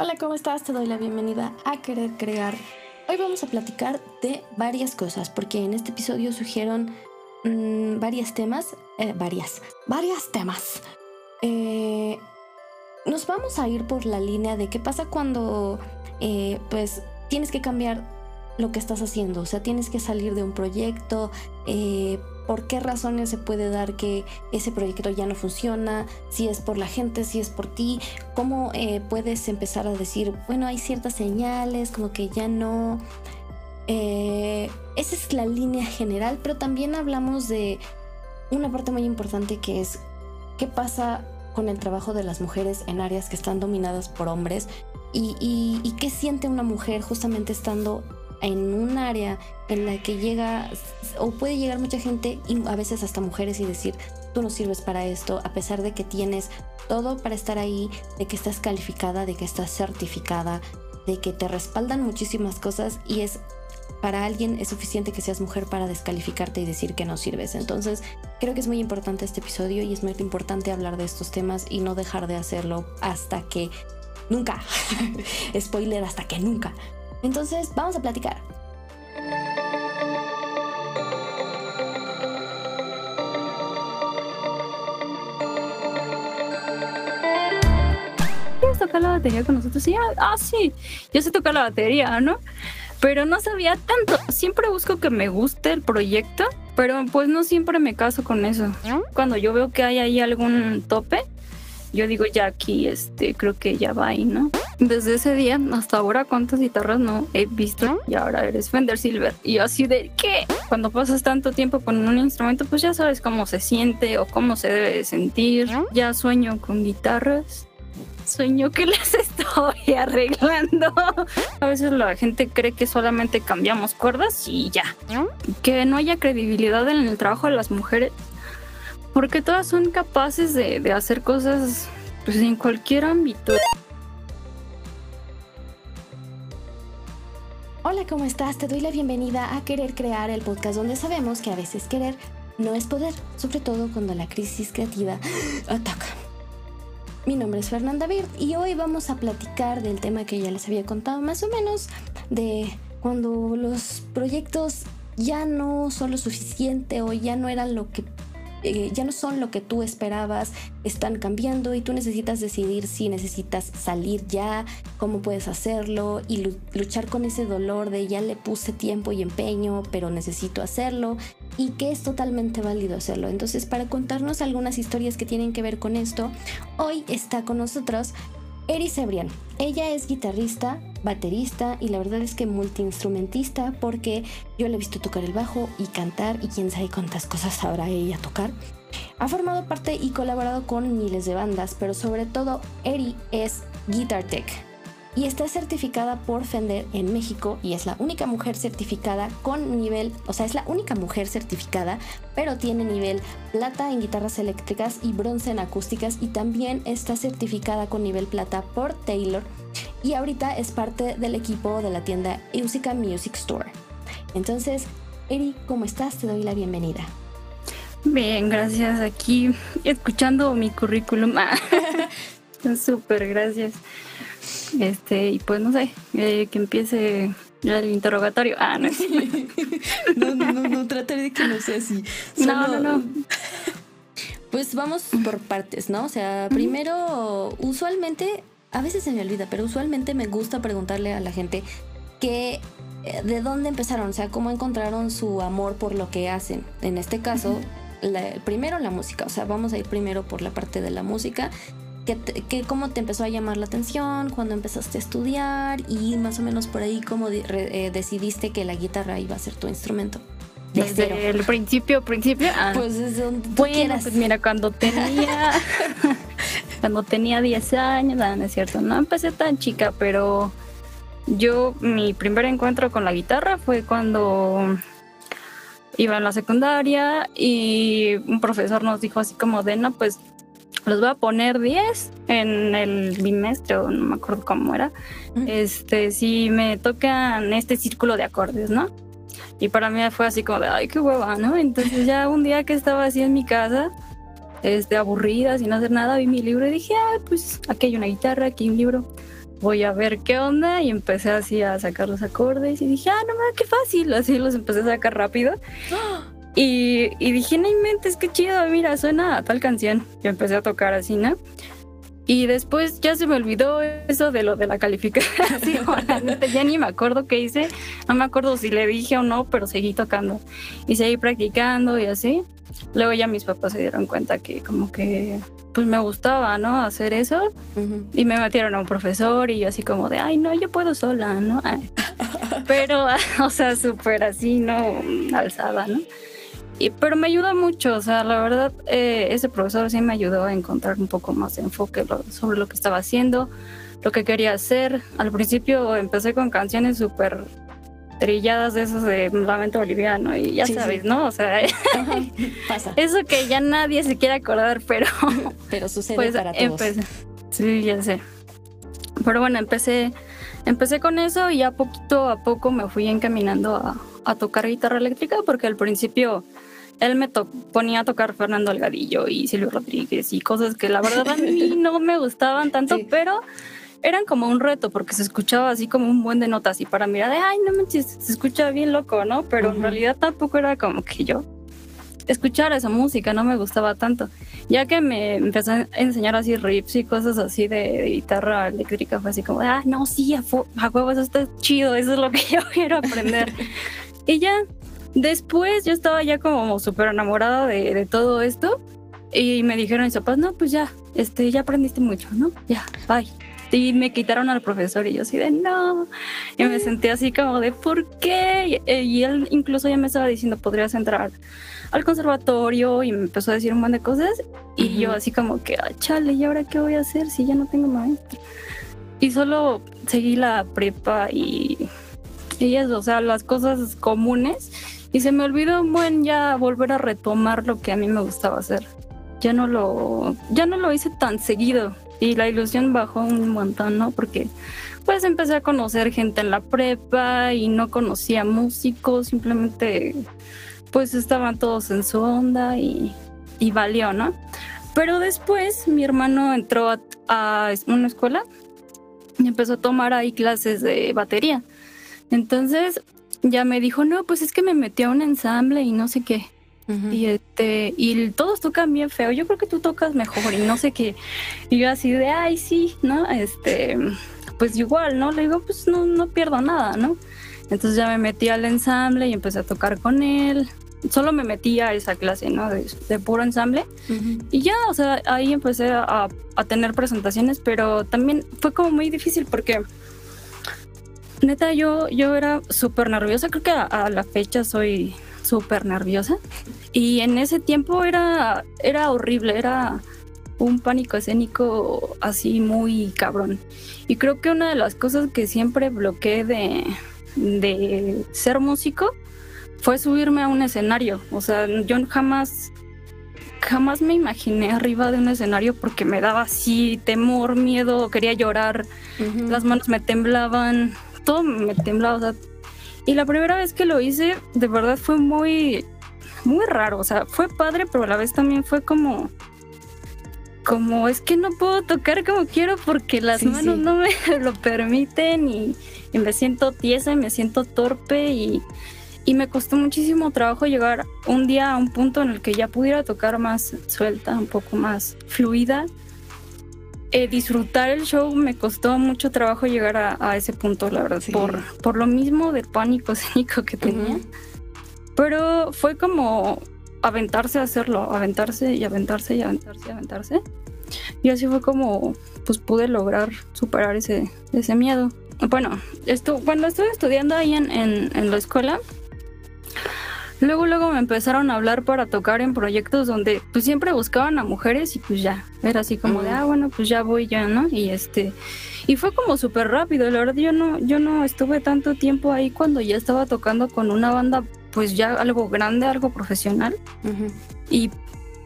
Hola, ¿cómo estás? Te doy la bienvenida a Querer Crear. Hoy vamos a platicar de varias cosas, porque en este episodio surgieron mm, varios temas, eh, varias, varias temas. Eh, nos vamos a ir por la línea de qué pasa cuando, eh, pues, tienes que cambiar lo que estás haciendo, o sea, tienes que salir de un proyecto, eh, por qué razones se puede dar que ese proyecto ya no funciona, si es por la gente, si es por ti, cómo eh, puedes empezar a decir, bueno, hay ciertas señales, como que ya no... Eh, esa es la línea general, pero también hablamos de una parte muy importante que es qué pasa con el trabajo de las mujeres en áreas que están dominadas por hombres y, y, y qué siente una mujer justamente estando en un área en la que llega o puede llegar mucha gente y a veces hasta mujeres y decir, tú no sirves para esto, a pesar de que tienes todo para estar ahí, de que estás calificada, de que estás certificada, de que te respaldan muchísimas cosas y es para alguien es suficiente que seas mujer para descalificarte y decir que no sirves. Entonces, creo que es muy importante este episodio y es muy importante hablar de estos temas y no dejar de hacerlo hasta que nunca. Spoiler, hasta que nunca. Entonces, vamos a platicar. ¿Quieres tocar la batería con nosotros? Sí, ah, sí, yo sé tocar la batería, ¿no? Pero no sabía tanto. Siempre busco que me guste el proyecto, pero pues no siempre me caso con eso. Cuando yo veo que hay ahí algún tope, yo digo, ya aquí, este, creo que ya va ahí, ¿no? Desde ese día hasta ahora, ¿cuántas guitarras no he visto? Y ahora eres Fender Silver. Y yo así de, ¿qué? Cuando pasas tanto tiempo con un instrumento, pues ya sabes cómo se siente o cómo se debe sentir. Ya sueño con guitarras. Sueño que las estoy arreglando. A veces la gente cree que solamente cambiamos cuerdas y ya. Que no haya credibilidad en el trabajo de las mujeres porque todas son capaces de, de hacer cosas pues, en cualquier ámbito. Hola, ¿cómo estás? Te doy la bienvenida a Querer Crear, el podcast donde sabemos que a veces querer no es poder, sobre todo cuando la crisis creativa ataca. Mi nombre es Fernanda Bird y hoy vamos a platicar del tema que ya les había contado más o menos de cuando los proyectos ya no son lo suficiente o ya no eran lo que eh, ya no son lo que tú esperabas, están cambiando y tú necesitas decidir si necesitas salir ya, cómo puedes hacerlo y luchar con ese dolor de ya le puse tiempo y empeño, pero necesito hacerlo y que es totalmente válido hacerlo. Entonces, para contarnos algunas historias que tienen que ver con esto, hoy está con nosotros Eri Sebrian. Ella es guitarrista, baterista y la verdad es que multiinstrumentista porque yo le he visto tocar el bajo y cantar y quién sabe cuántas cosas sabrá ella tocar. Ha formado parte y colaborado con miles de bandas, pero sobre todo Eri es Guitar Tech y está certificada por Fender en México y es la única mujer certificada con nivel, o sea, es la única mujer certificada, pero tiene nivel plata en guitarras eléctricas y bronce en acústicas y también está certificada con nivel plata por Taylor y ahorita es parte del equipo de la tienda Eusica Music Store. Entonces, Eri, ¿cómo estás? Te doy la bienvenida. Bien, gracias. Aquí escuchando mi currículum. Súper, gracias. Este, y pues no sé, eh, que empiece el interrogatorio. Ah, no. no, no, no, no, trataré de que no sea así. No, no, no. Pues vamos por partes, ¿no? O sea, primero, usualmente, a veces se me olvida, pero usualmente me gusta preguntarle a la gente que eh, de dónde empezaron, o sea, cómo encontraron su amor por lo que hacen. En este caso, primero la música, o sea, vamos a ir primero por la parte de la música que, cómo te empezó a llamar la atención, cuando empezaste a estudiar y más o menos por ahí cómo eh, decidiste que la guitarra iba a ser tu instrumento. Desde el principio, principio. Ah, pues desde donde bueno, pues mira, cuando tenía cuando tenía 10 años, no, no es cierto, no empecé tan chica, pero yo mi primer encuentro con la guitarra fue cuando iba en la secundaria y un profesor nos dijo así como de, no, pues los voy a poner 10 en el bimestre o no me acuerdo cómo era. Este, si me tocan este círculo de acordes, ¿no? Y para mí fue así como de, ay, qué hueva, ¿no? Entonces ya un día que estaba así en mi casa, este, aburrida, sin hacer nada, vi mi libro y dije, ay, pues aquí hay una guitarra, aquí hay un libro. voy a ver qué onda y empecé así a sacar los acordes y dije, ah, no qué fácil, así los empecé a sacar rápido. Y, y dije, no inventes, qué chido, mira, suena a tal canción. Y empecé a tocar así, ¿no? Y después ya se me olvidó eso de lo de la calificación. ya ni me acuerdo qué hice. No me acuerdo si le dije o no, pero seguí tocando. Y seguí practicando y así. Luego ya mis papás se dieron cuenta que como que pues me gustaba, ¿no? Hacer eso. Y me metieron a un profesor y yo así como de, ay, no, yo puedo sola, ¿no? Pero, o sea, súper así, ¿no? Alzada, ¿no? Pero me ayudó mucho, o sea, la verdad, eh, ese profesor sí me ayudó a encontrar un poco más de enfoque sobre lo que estaba haciendo, lo que quería hacer. Al principio empecé con canciones súper trilladas de esos de Lamento Boliviano y ya sabes, ¿no? O sea, pasa. eso que ya nadie se quiere acordar, pero... pero sucede pues, para todos. sí, ya sé. Pero bueno, empecé, empecé con eso y ya poquito a poco me fui encaminando a, a tocar guitarra eléctrica porque al principio él me ponía a tocar Fernando Algadillo y Silvio Rodríguez y cosas que la verdad a mí no me gustaban tanto, pero eran como un reto porque se escuchaba así como un buen de notas y para mí era de, ay, no manches, se escucha bien loco, ¿no? Pero en realidad tampoco era como que yo escuchar esa música, no me gustaba tanto. Ya que me empezó a enseñar así riffs y cosas así de, guitarra eléctrica, fue así como, ah, no, sí, a, a huevo, eso está chido, eso es lo que yo quiero aprender. y ya, Después yo estaba ya como súper enamorada de, todo esto y me dijeron mis papás, no, pues ya, este, ya aprendiste mucho, ¿no? Ya, bye. Y me quitaron al profesor y yo así de no. Y me sentí así como de ¿por qué? Y, él incluso ya me estaba diciendo, podrías entrar al conservatorio y me empezó a decir un montón de cosas. Y yo así como que, ah, chale, ¿y ahora qué voy a hacer si ya no tengo maestro? Y solo seguí la prepa y, eso, o sea, las cosas comunes y se me olvidó un buen ya volver a retomar lo que a mí me gustaba hacer. Ya no lo, ya no lo hice tan seguido y la ilusión bajó un montón, ¿no? Porque pues empecé a conocer gente en la prepa y no conocía músicos, simplemente pues estaban todos en su onda y, y valió, ¿no? Pero después mi hermano entró a, a, una escuela y empezó a tomar ahí clases de batería. Entonces ya me dijo, no, pues es que me metió a un ensamble y no sé qué. Y este, y todos tocan bien feo. Yo creo que tú tocas mejor y no sé qué. Y yo así de, ay, sí, ¿no? Este, pues igual, ¿no? Le digo, pues no, no pierdo nada, ¿no? Entonces ya me metí al ensamble y empecé a tocar con él. Solo me metí a esa clase, ¿no? De, puro ensamble. Y ya, o sea, ahí empecé a, a tener presentaciones, pero también fue como muy difícil porque neta, yo, yo era súper nerviosa. Creo que a, la fecha soy súper nerviosa. Y en ese tiempo era, era horrible, era un pánico escénico así muy cabrón. Y creo que una de las cosas que siempre bloqueé de, de ser músico fue subirme a un escenario. O sea, yo jamás, jamás me imaginé arriba de un escenario porque me daba así temor, miedo, quería llorar, las manos me temblaban, todo me temblaba. y la primera vez que lo hice, de verdad fue muy, muy raro. O sea, fue padre, pero a la vez también fue como, como es que no puedo tocar como quiero porque las manos no me lo permiten y, me siento tiesa y me siento torpe y, y me costó muchísimo trabajo llegar un día a un punto en el que ya pudiera tocar más suelta, un poco más fluida eh, disfrutar el show me costó mucho trabajo llegar a, ese punto, la verdad, por, por lo mismo del pánico escénico que tenía. Pero fue como aventarse a hacerlo, aventarse y aventarse y aventarse y aventarse. Y así fue como pues pude lograr superar ese, ese miedo. Bueno, esto, cuando estuve estudiando ahí en, en, en la escuela, Luego, luego me empezaron a hablar para tocar en proyectos donde pues siempre buscaban a mujeres y pues ya, era así como de, ah, bueno, pues ya voy ya, ¿no? Y este, y fue como súper rápido, la verdad yo no, yo no estuve tanto tiempo ahí cuando ya estaba tocando con una banda pues ya algo grande, algo profesional. Y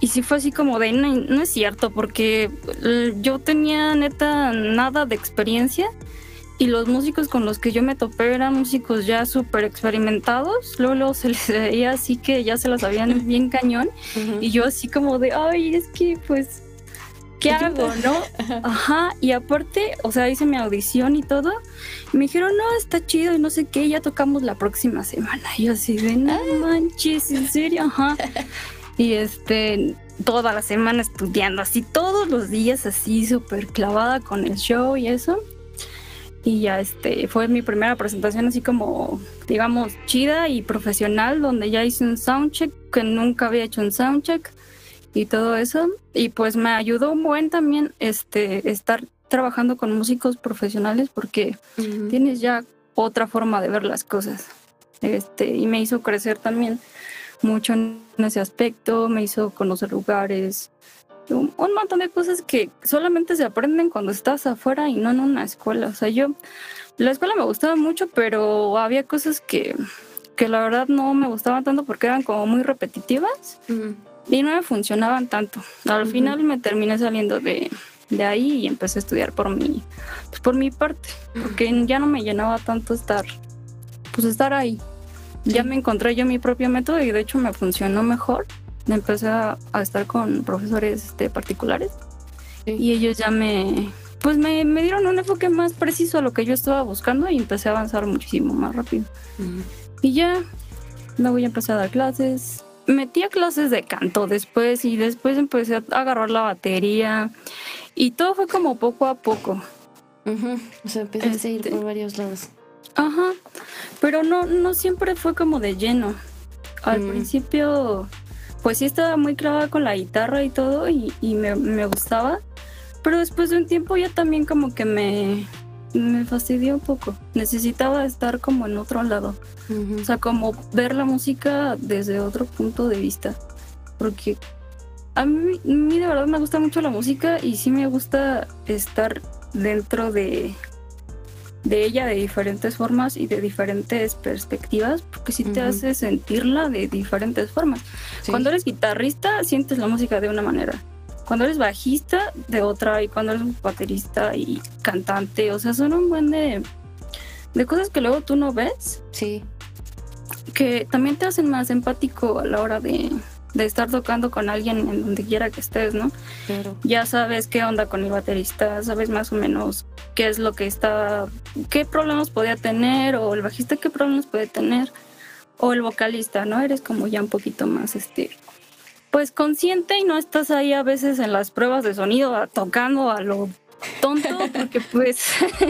y sí fue así como de, no, no, es cierto, porque yo tenía neta nada de experiencia y los músicos con los que yo me topé eran músicos ya súper experimentados. Luego, se les veía así que ya se las sabían bien cañón. Y yo así como de, ay, es que pues ¿qué hago, no? Ajá, y aparte, o sea, hice mi audición y todo. Y me dijeron, no, está chido y no sé qué, ya tocamos la próxima semana. Y yo así de, no ah. manches, en serio, ajá. Y este, toda la semana estudiando, así todos los días, así súper clavada con el show y eso. Y ya este, fue mi primera presentación así como, digamos, chida y profesional, donde ya hice un soundcheck, que nunca había hecho un soundcheck y todo eso. Y pues me ayudó un buen también este, estar trabajando con músicos profesionales porque tienes ya otra forma de ver las cosas. Este, y me hizo crecer también mucho en ese aspecto, me hizo conocer lugares, un, montón de cosas que solamente se aprenden cuando estás afuera y no en una escuela. O sea, yo, la escuela me gustaba mucho, pero había cosas que, que la verdad no me gustaban tanto porque eran como muy repetitivas y no me funcionaban tanto. Al final me terminé saliendo de, de, ahí y empecé a estudiar por mi, pues por mi parte, porque ya no me llenaba tanto estar, pues estar ahí. Ya me encontré yo mi propio método y de hecho me funcionó mejor. Empecé a, estar con profesores este, particulares y ellos ya me, pues me, me, dieron un enfoque más preciso a lo que yo estaba buscando y empecé a avanzar muchísimo más rápido. Y ya, luego ya empecé a dar clases. Metí a clases de canto después y después empecé a agarrar la batería y todo fue como poco a poco. O sea, empecé a ir por este, varios lados. Ajá, pero no, no siempre fue como de lleno. Al principio, pues sí estaba muy clavada con la guitarra y todo y, me, gustaba, pero después de un tiempo ya también como que me, me fastidió un poco. Necesitaba estar como en otro lado. O sea, como ver la música desde otro punto de vista. Porque a mí, a mí, de verdad me gusta mucho la música y sí me gusta estar dentro de de ella de diferentes formas y de diferentes perspectivas, porque sí te hace sentirla de diferentes formas. Cuando eres guitarrista, sientes la música de una manera. Cuando eres bajista, de otra. Y cuando eres baterista y cantante, o sea, son un buen de, de cosas que luego tú no ves. Sí. Que también te hacen más empático a la hora de, de estar tocando con alguien en donde quiera que estés, ¿no? Claro. Ya sabes qué onda con el baterista, sabes más o menos qué es lo que está, qué problemas podía tener, o el bajista qué problemas puede tener, o el vocalista, ¿no? Eres como ya un poquito más, este, pues consciente y no estás ahí a veces en las pruebas de sonido tocando a lo tonto, porque pues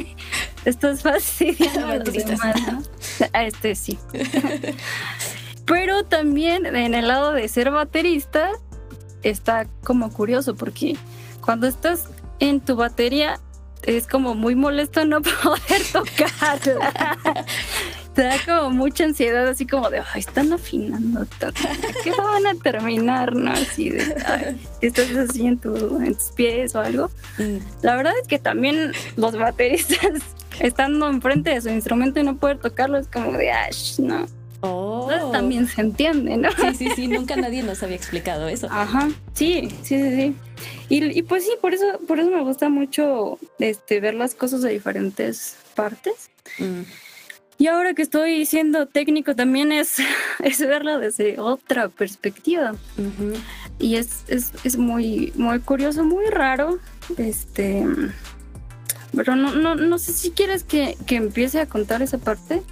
estás fastidiando a los demás, ¿no? Este sí. Pero también en el lado de ser baterista está como curioso porque cuando estás en tu batería es como muy molesto no poder tocarla. Te da como mucha ansiedad, así como de, ay, están afinando ¿Qué van a terminar? ¿No? Así de, ay, estás así en, en tus pies o algo. Mm. La verdad es que también los bateristas, estando enfrente de su instrumento y no poder tocarlo, es como de, ay, no Oh. también se entiende, ¿no? Sí, sí, sí, nunca nadie nos había explicado eso. Ajá, sí, sí, sí, sí. Y, pues sí, por eso, por eso me gusta mucho este, ver las cosas de diferentes partes. Mm. Y ahora que estoy siendo técnico también es, es verla desde otra perspectiva. Y es, es, es, muy, muy curioso, muy raro. Este, pero no, no, no sé si quieres que, que empiece a contar esa parte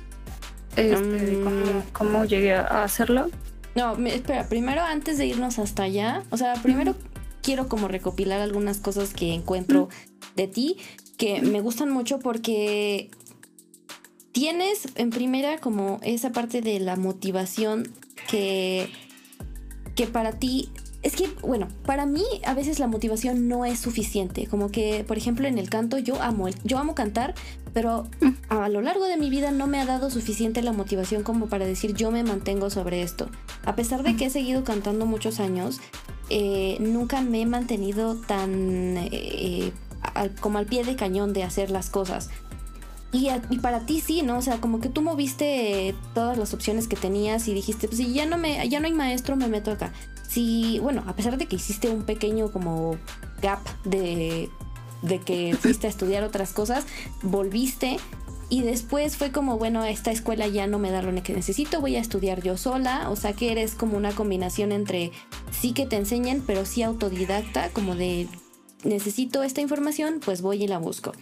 este, mm. cómo, llegué a hacerlo. No, espera, primero antes de irnos hasta allá, o sea, primero quiero como recopilar algunas cosas que encuentro de ti que me gustan mucho porque tienes en primera como esa parte de la motivación que, que para ti es que, bueno, para mí a veces la motivación no es suficiente. Como que, por ejemplo, en el canto yo amo, yo amo cantar, pero a lo largo de mi vida no me ha dado suficiente la motivación como para decir yo me mantengo sobre esto. A pesar de que he seguido cantando muchos años, eh, nunca me he mantenido tan eh, como al pie de cañón de hacer las cosas. Y, y, para ti sí, ¿no? O sea, como que tú moviste todas las opciones que tenías y dijiste, pues si ya no me, ya no hay maestro, me meto acá si, bueno, a pesar de que hiciste un pequeño como gap de, de que fuiste a estudiar otras cosas, volviste y después fue como, bueno, esta escuela ya no me da lo que necesito, voy a estudiar yo sola. O sea que eres como una combinación entre sí que te enseñen, pero sí autodidacta, como de necesito esta información, pues voy y la busco.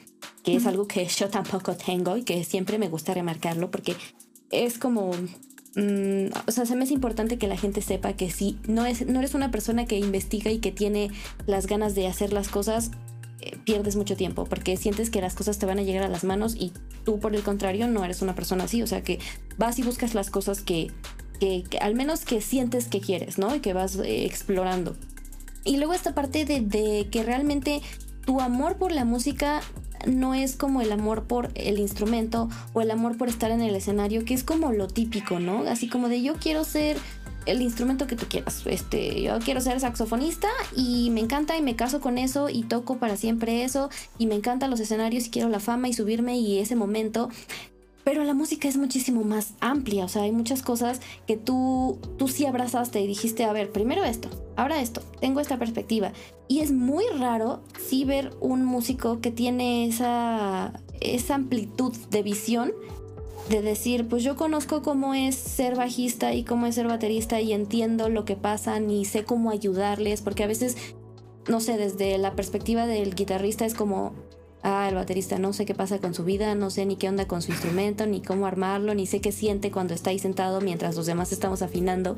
Que es algo que yo tampoco tengo y que siempre me gusta remarcarlo porque es como Mm, o sea, se me es importante que la gente sepa que si no, es, no eres una persona que investiga y que tiene las ganas de hacer las cosas, eh, pierdes mucho tiempo porque sientes que las cosas te van a llegar a las manos y tú por el contrario no eres una persona así, o sea que vas y buscas las cosas que, que, al menos que sientes que quieres, ¿no? Y que vas eh, explorando. Y luego esta parte de, de que realmente tu amor por la música no es como el amor por el instrumento o el amor por estar en el escenario, que es como lo típico, ¿no? Así como de yo quiero ser el instrumento que tú quieras. Este, yo quiero ser saxofonista y me encanta y me caso con eso y toco para siempre eso y me encantan los escenarios y quiero la fama y subirme y ese momento. Pero la música es muchísimo más amplia, o sea, hay muchas cosas que tú, tú sí abrazaste y dijiste, a ver, primero esto, ahora esto, tengo esta perspectiva. Y es muy raro sí ver un músico que tiene esa, esa amplitud de visión de decir, pues yo conozco cómo es ser bajista y cómo es ser baterista y entiendo lo que pasa y sé cómo ayudarles, porque a veces, no sé, desde la perspectiva del guitarrista es como, Ah, el baterista no sé qué pasa con su vida, no sé ni qué onda con su instrumento, ni cómo armarlo, ni sé qué siente cuando está ahí sentado mientras los demás estamos afinando.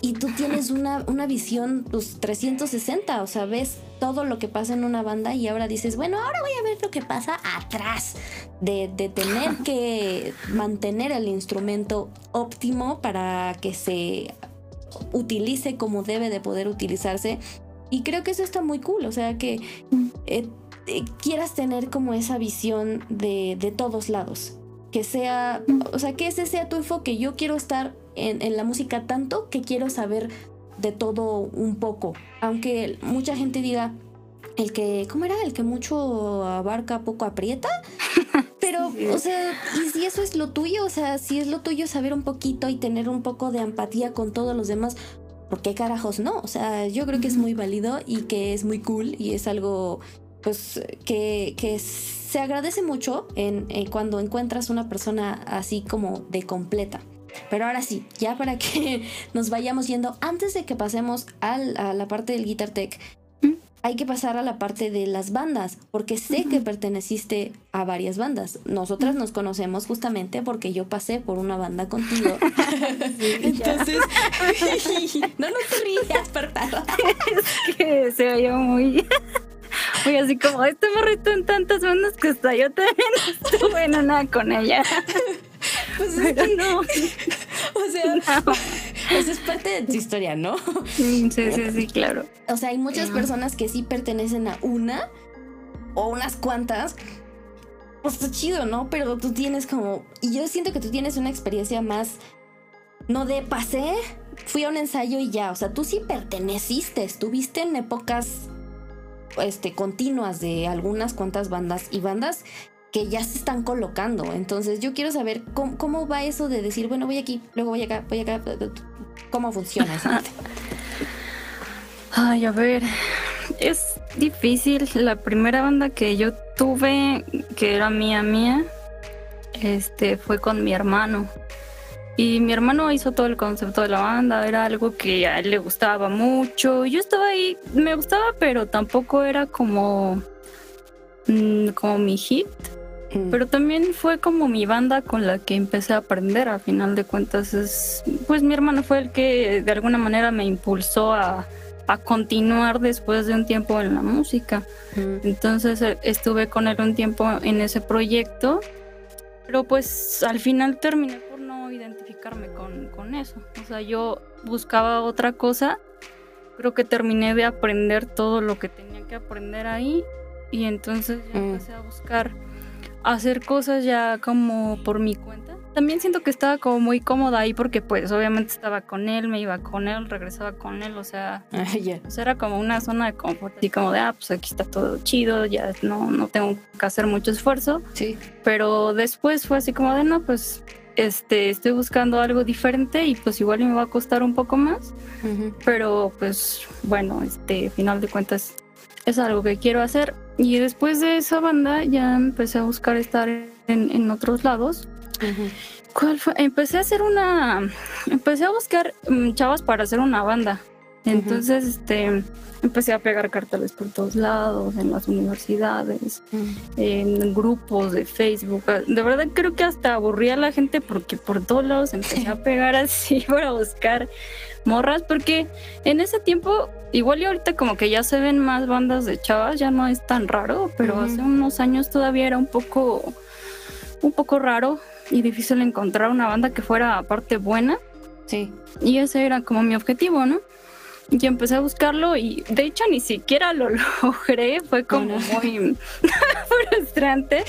Y tú tienes una, una visión pues, 360, o sea, ves todo lo que pasa en una banda y ahora dices, bueno, ahora voy a ver lo que pasa atrás, de, de tener que mantener el instrumento óptimo para que se utilice como debe de poder utilizarse. Y creo que eso está muy cool, o sea que... Eh, eh, quieras tener como esa visión de, de, todos lados. Que sea, o sea, que ese sea tu enfoque. Yo quiero estar en, en, la música tanto que quiero saber de todo un poco. Aunque mucha gente diga, el que, ¿cómo era? El que mucho abarca, poco aprieta. Pero, o sea, y si eso es lo tuyo, o sea, si es lo tuyo saber un poquito y tener un poco de empatía con todos los demás, ¿por qué carajos no? O sea, yo creo que es muy válido y que es muy cool y es algo pues que, que se agradece mucho en, cuando encuentras una persona así como de completa. Pero ahora sí, ya para que nos vayamos yendo, antes de que pasemos a la parte del Guitar Tech, hay que pasar a la parte de las bandas, porque sé que perteneciste a varias bandas. Nosotras nos conocemos justamente porque yo pasé por una banda contigo. Entonces, no nos rías, por Es que se veía muy Fui así como, este morrito en tantas bandas que está, yo también estuve en una con ella. Pues es que no. O sea, eso es parte de tu historia, ¿no? Sí, sí, sí, claro. O sea, hay muchas personas que sí pertenecen a una o unas cuantas. Pues está chido, ¿no? Pero tú tienes como. Y yo siento que tú tienes una experiencia más. No de pasé, fui a un ensayo y ya. O sea, tú sí perteneciste, estuviste en épocas este, continuas de algunas cuantas bandas y bandas que ya se están colocando. Entonces yo quiero saber cómo, va eso de decir, bueno, voy aquí, luego voy acá, voy acá, cómo funciona eso. Ay, a ver, es difícil. La primera banda que yo tuve, que era mía mía, este, fue con mi hermano. Y mi hermano hizo todo el concepto de la banda, era algo que a él le gustaba mucho. Yo estaba ahí, me gustaba, pero tampoco era como, mm, como mi hit. Mm. Pero también fue como mi banda con la que empecé a aprender, a final de cuentas. Es, pues mi hermano fue el que de alguna manera me impulsó a, a continuar después de un tiempo en la música. Mm. Entonces eh, estuve con él un tiempo en ese proyecto, pero pues al final terminé identificarme con, con eso. O sea, yo buscaba otra cosa, creo que terminé de aprender todo lo que tenía que aprender ahí y entonces ya mm. empecé a buscar hacer cosas ya como por mi cuenta. También siento que estaba como muy cómoda ahí porque pues obviamente estaba con él, me iba con él, regresaba con él, o sea, ah, era como una zona de confort, y como de, ah, pues aquí está todo chido, ya no, no tengo que hacer mucho esfuerzo. Sí. Pero después fue así como de, no, pues este, estoy buscando algo diferente y pues igual me va a costar un poco más, pero pues bueno, este, final de cuentas es algo que quiero hacer. Y después de esa banda ya empecé a buscar estar en, otros lados. ¿Cuál fue? Empecé a hacer una, empecé a buscar mm, chavas para hacer una banda. Entonces, este, empecé a pegar carteles por todos lados, en las universidades, en grupos de Facebook. De verdad creo que hasta aburría a la gente porque por todos lados empecé a pegar así para buscar morras, porque en ese tiempo, igual y ahorita como que ya se ven más bandas de chavas, ya no es tan raro, pero hace unos años todavía era un poco, un poco raro y difícil encontrar una banda que fuera aparte buena. Sí. Y ese era como mi objetivo, ¿no? Y empecé a buscarlo y de hecho ni siquiera lo logré, fue como muy frustrante,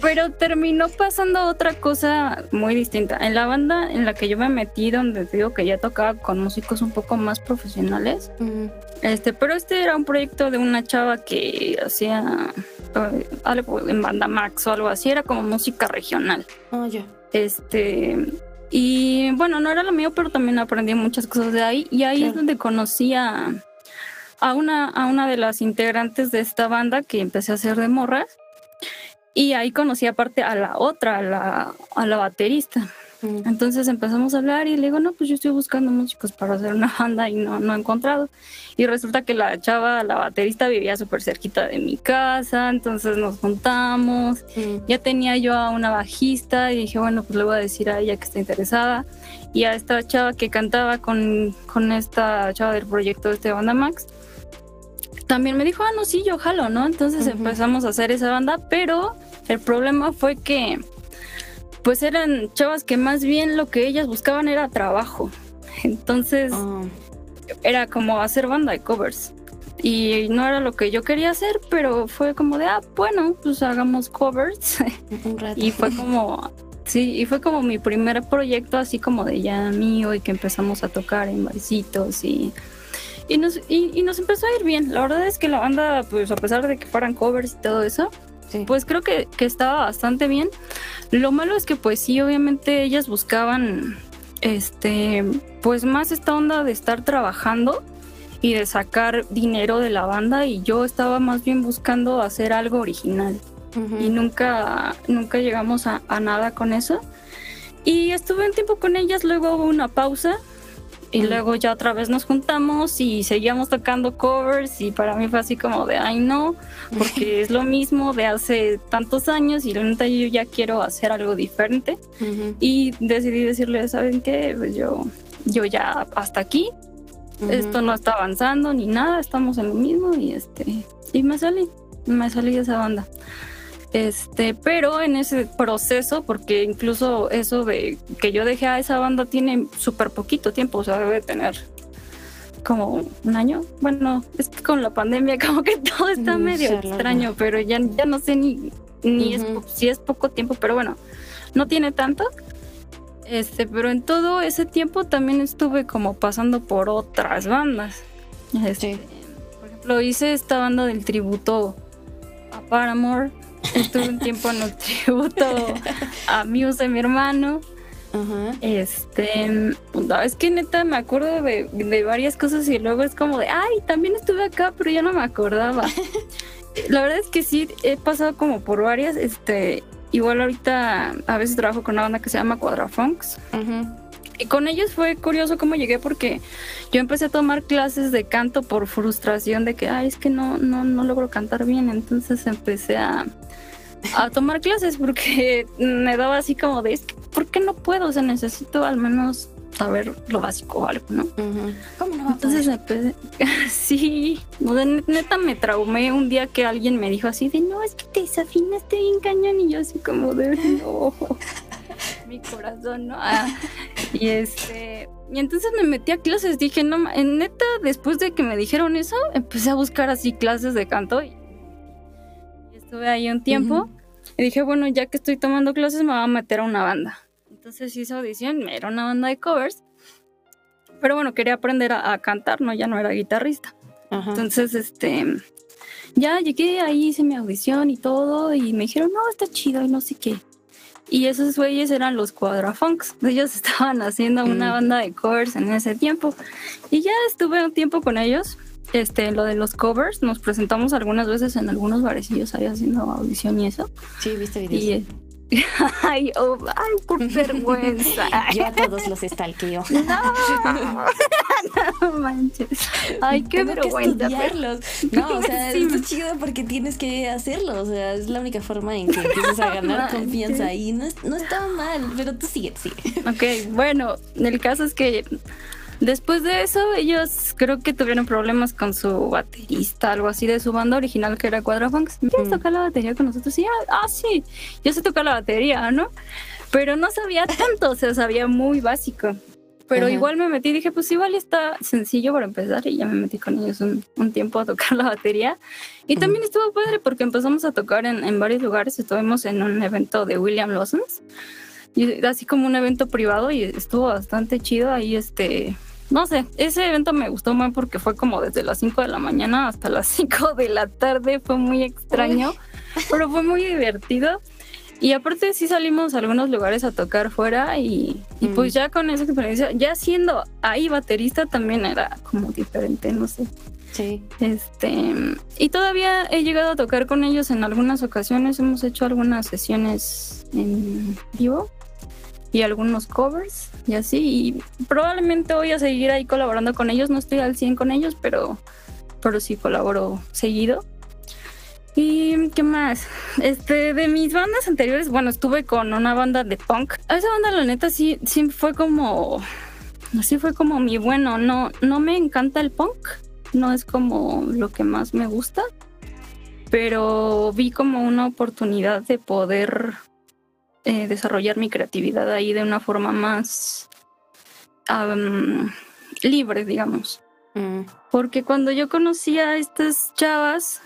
pero terminó pasando otra cosa muy distinta. En la banda en la que yo me metí, donde digo que ya tocaba con músicos un poco más profesionales, este, pero este era un proyecto de una chava que hacía eh, algo en banda Max o algo así, era como música regional. Oh, ya. Este, y bueno, no era lo mío, pero también aprendí muchas cosas de ahí. Y ahí es donde conocí a, una, a una de las integrantes de esta banda que empecé a hacer de morras. Y ahí conocí aparte a la otra, a la, a la baterista. Entonces empezamos a hablar y le digo, no, pues yo estoy buscando músicos para hacer una banda y no, no he encontrado. Y resulta que la chava, la baterista, vivía súper cerquita de mi casa, entonces nos juntamos. Ya tenía yo a una bajista y dije, bueno, pues le voy a decir a ella que está interesada. Y a esta chava que cantaba con, con esta chava del proyecto de este banda Max, también me dijo, ah, no, sí, yo jalo, ¿no? Entonces empezamos a hacer esa banda, pero el problema fue que pues eran chavas que más bien lo que ellas buscaban era trabajo. Entonces ah. era como hacer banda de covers. Y no era lo que yo quería hacer, pero fue como de, ah, bueno, pues hagamos covers. y fue como, sí, y fue como mi primer proyecto así como de ya mío y que empezamos a tocar en barcitos y... Y nos, y nos empezó a ir bien. La verdad es que la banda, pues a pesar de que fueran covers y todo eso, pues creo que, estaba bastante bien. Lo malo es que pues sí, obviamente ellas buscaban este pues más esta onda de estar trabajando y de sacar dinero de la banda y yo estaba más bien buscando hacer algo original. Y nunca nunca llegamos a, a, nada con eso. Y estuve un tiempo con ellas luego hubo una pausa y luego ya otra vez nos juntamos y seguíamos tocando covers y para mí fue así como de, ay no, porque es lo mismo de hace tantos años y la neta yo ya quiero hacer algo diferente. Y decidí decirle, ¿saben qué? Pues yo, yo ya hasta aquí, esto no está avanzando ni nada, estamos en lo mismo y este, y me salí, me salí de esa banda. Este, pero en ese proceso, porque incluso eso de que yo dejé a esa banda tiene súper poquito tiempo, o sea, debe tener como un año. Bueno, es que con la pandemia como que todo está mm, medio extraño, pero ya, ya no sé ni, ni si es poco tiempo, pero bueno, no tiene tanto. Este, pero en todo ese tiempo también estuve como pasando por otras bandas. Este, por ejemplo, hice esta banda del tributo a Paramore Estuve un tiempo en el tributo a Muse, mi hermano. Este, es que neta me acuerdo de, varias cosas y luego es como de, ay, también estuve acá, pero ya no me acordaba. La verdad es que sí, he pasado como por varias, este, igual ahorita a veces trabajo con una banda que se llama Quadrafunks. Y con ellos fue curioso cómo llegué porque yo empecé a tomar clases de canto por frustración de que, ay, es que no, no, no logro cantar bien. Entonces empecé a, a tomar clases porque me daba así como de, ¿por qué no puedo? O sea, necesito al menos saber lo básico o algo, ¿no? ¿Cómo no? Entonces empecé, sí, neta me traumé un día que alguien me dijo así de, no, es que te desafinaste bien cañón y yo así como de, no, mi corazón, ¿no? Ah, y este, y entonces me metí a clases, dije, no, en neta, después de que me dijeron eso, empecé a buscar así clases de canto y Estuve ahí un tiempo y dije, bueno, ya que estoy tomando clases me voy a meter a una banda. Entonces hice audición, era una banda de covers. Pero bueno, quería aprender a, cantar, ¿no? Ya no era guitarrista. Entonces, este, ya llegué ahí, hice mi audición y todo, y me dijeron, no, está chido y no sé qué. Y esos güeyes eran los Quadrafunks. Ellos estaban haciendo una banda de covers en ese tiempo. Y ya estuve un tiempo con ellos este, lo de los covers, nos presentamos algunas veces en algunos barecillos ahí haciendo audición y eso. Sí, viste videos. ay, oh, ay, por vergüenza. Yo a todos los stalkeo. No. no manches. Ay, qué Tengo que vergüenza. estudiarlos. No, o sea, Sí. es chido porque tienes que hacerlo. O sea, es la única forma en que empiezas a ganar confianza. Y no, no está mal, pero tú sigue, sigue. Ok, bueno, el caso es que después de eso ellos creo que tuvieron problemas con su baterista, algo así de su banda original que era Quadrafunks. ¿Quieres Mm. tocar la batería con nosotros? Y ah, ah, sí, yo sé tocar la batería, ¿no? Pero no sabía tanto, o sea, sabía muy básico. Pero Ajá. igual me metí y dije, pues igual está sencillo para empezar y ya me metí con ellos un, un tiempo a tocar la batería. Y también estuvo padre porque empezamos a tocar en, en varios lugares. Estuvimos en un evento de William Lawson's y así como un evento privado y estuvo bastante chido ahí este no sé, ese evento me gustó más porque fue como desde las 5 de la mañana hasta las 5 de la tarde, fue muy extraño, pero fue muy divertido. Y aparte sí salimos a algunos lugares a tocar fuera y, y Mm. pues ya con esa experiencia, ya siendo ahí baterista también era como diferente, no sé. Sí. Este, y todavía he llegado a tocar con ellos en algunas ocasiones. Hemos hecho algunas sesiones en vivo y algunos covers y así. Y probablemente voy a seguir ahí colaborando con ellos. No estoy al 100 con ellos, pero, pero sí colaboro seguido. ¿Y qué más? Este, de mis bandas anteriores, bueno, estuve con una banda de punk. Esa banda, la neta, sí, sí fue como. Así fue como mi bueno. No, no me encanta el punk no es como lo que más me gusta, pero vi como una oportunidad de poder eh, desarrollar mi creatividad ahí de una forma más libre, digamos. Mm, Porque cuando yo conocí a estas chavas,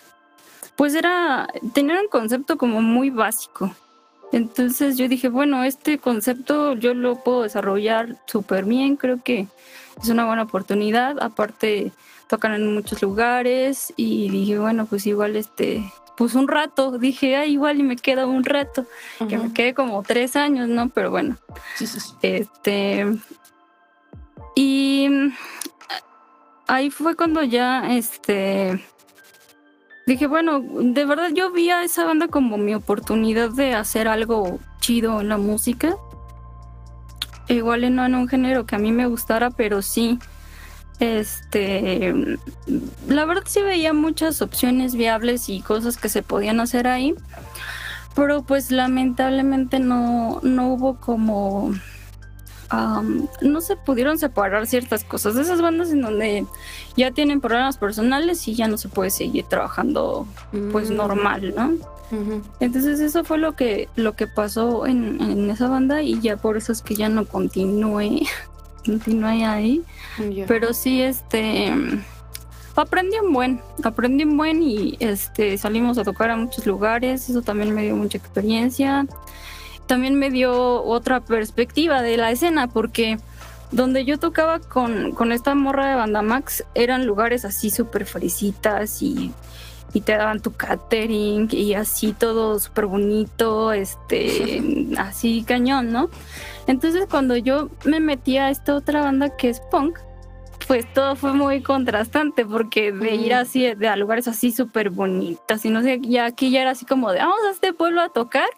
pues era, tenían un concepto como muy básico. Entonces yo dije, bueno, este concepto yo lo puedo desarrollar súper bien, creo que es una buena oportunidad. Aparte, tocan en muchos lugares y dije, bueno, pues igual este, pues un rato, dije, ah, igual y me queda un rato, que me quede como tres años, ¿no? Pero bueno, Sí, sí, sí. este. Y ahí fue cuando ya, este. Dije, bueno, de verdad yo vi a esa banda como mi oportunidad de hacer algo chido en la música. Igual no en un género que a mí me gustara, pero sí. Este. La verdad sí veía muchas opciones viables y cosas que se podían hacer ahí. Pero pues lamentablemente no, no hubo como no se pudieron separar ciertas cosas de esas bandas en donde ya tienen problemas personales y ya no se puede seguir trabajando pues Mm, normal, ¿no? Entonces eso fue lo que lo que pasó en, en esa banda y ya por eso es que ya no continué continué ahí, pero sí este aprendí un buen, aprendí un buen y este salimos a tocar a muchos lugares, eso también me dio mucha experiencia. También me dio otra perspectiva de la escena porque donde yo tocaba con, con esta morra de Banda Max eran lugares así súper fresitas y, y te daban tu catering y así todo súper bonito, este, así cañón, ¿no? Entonces cuando yo me metí a esta otra banda que es punk, pues todo fue muy contrastante porque de ir así de, a lugares así súper bonitas y no sé, ya aquí ya era así como de vamos a este pueblo a tocar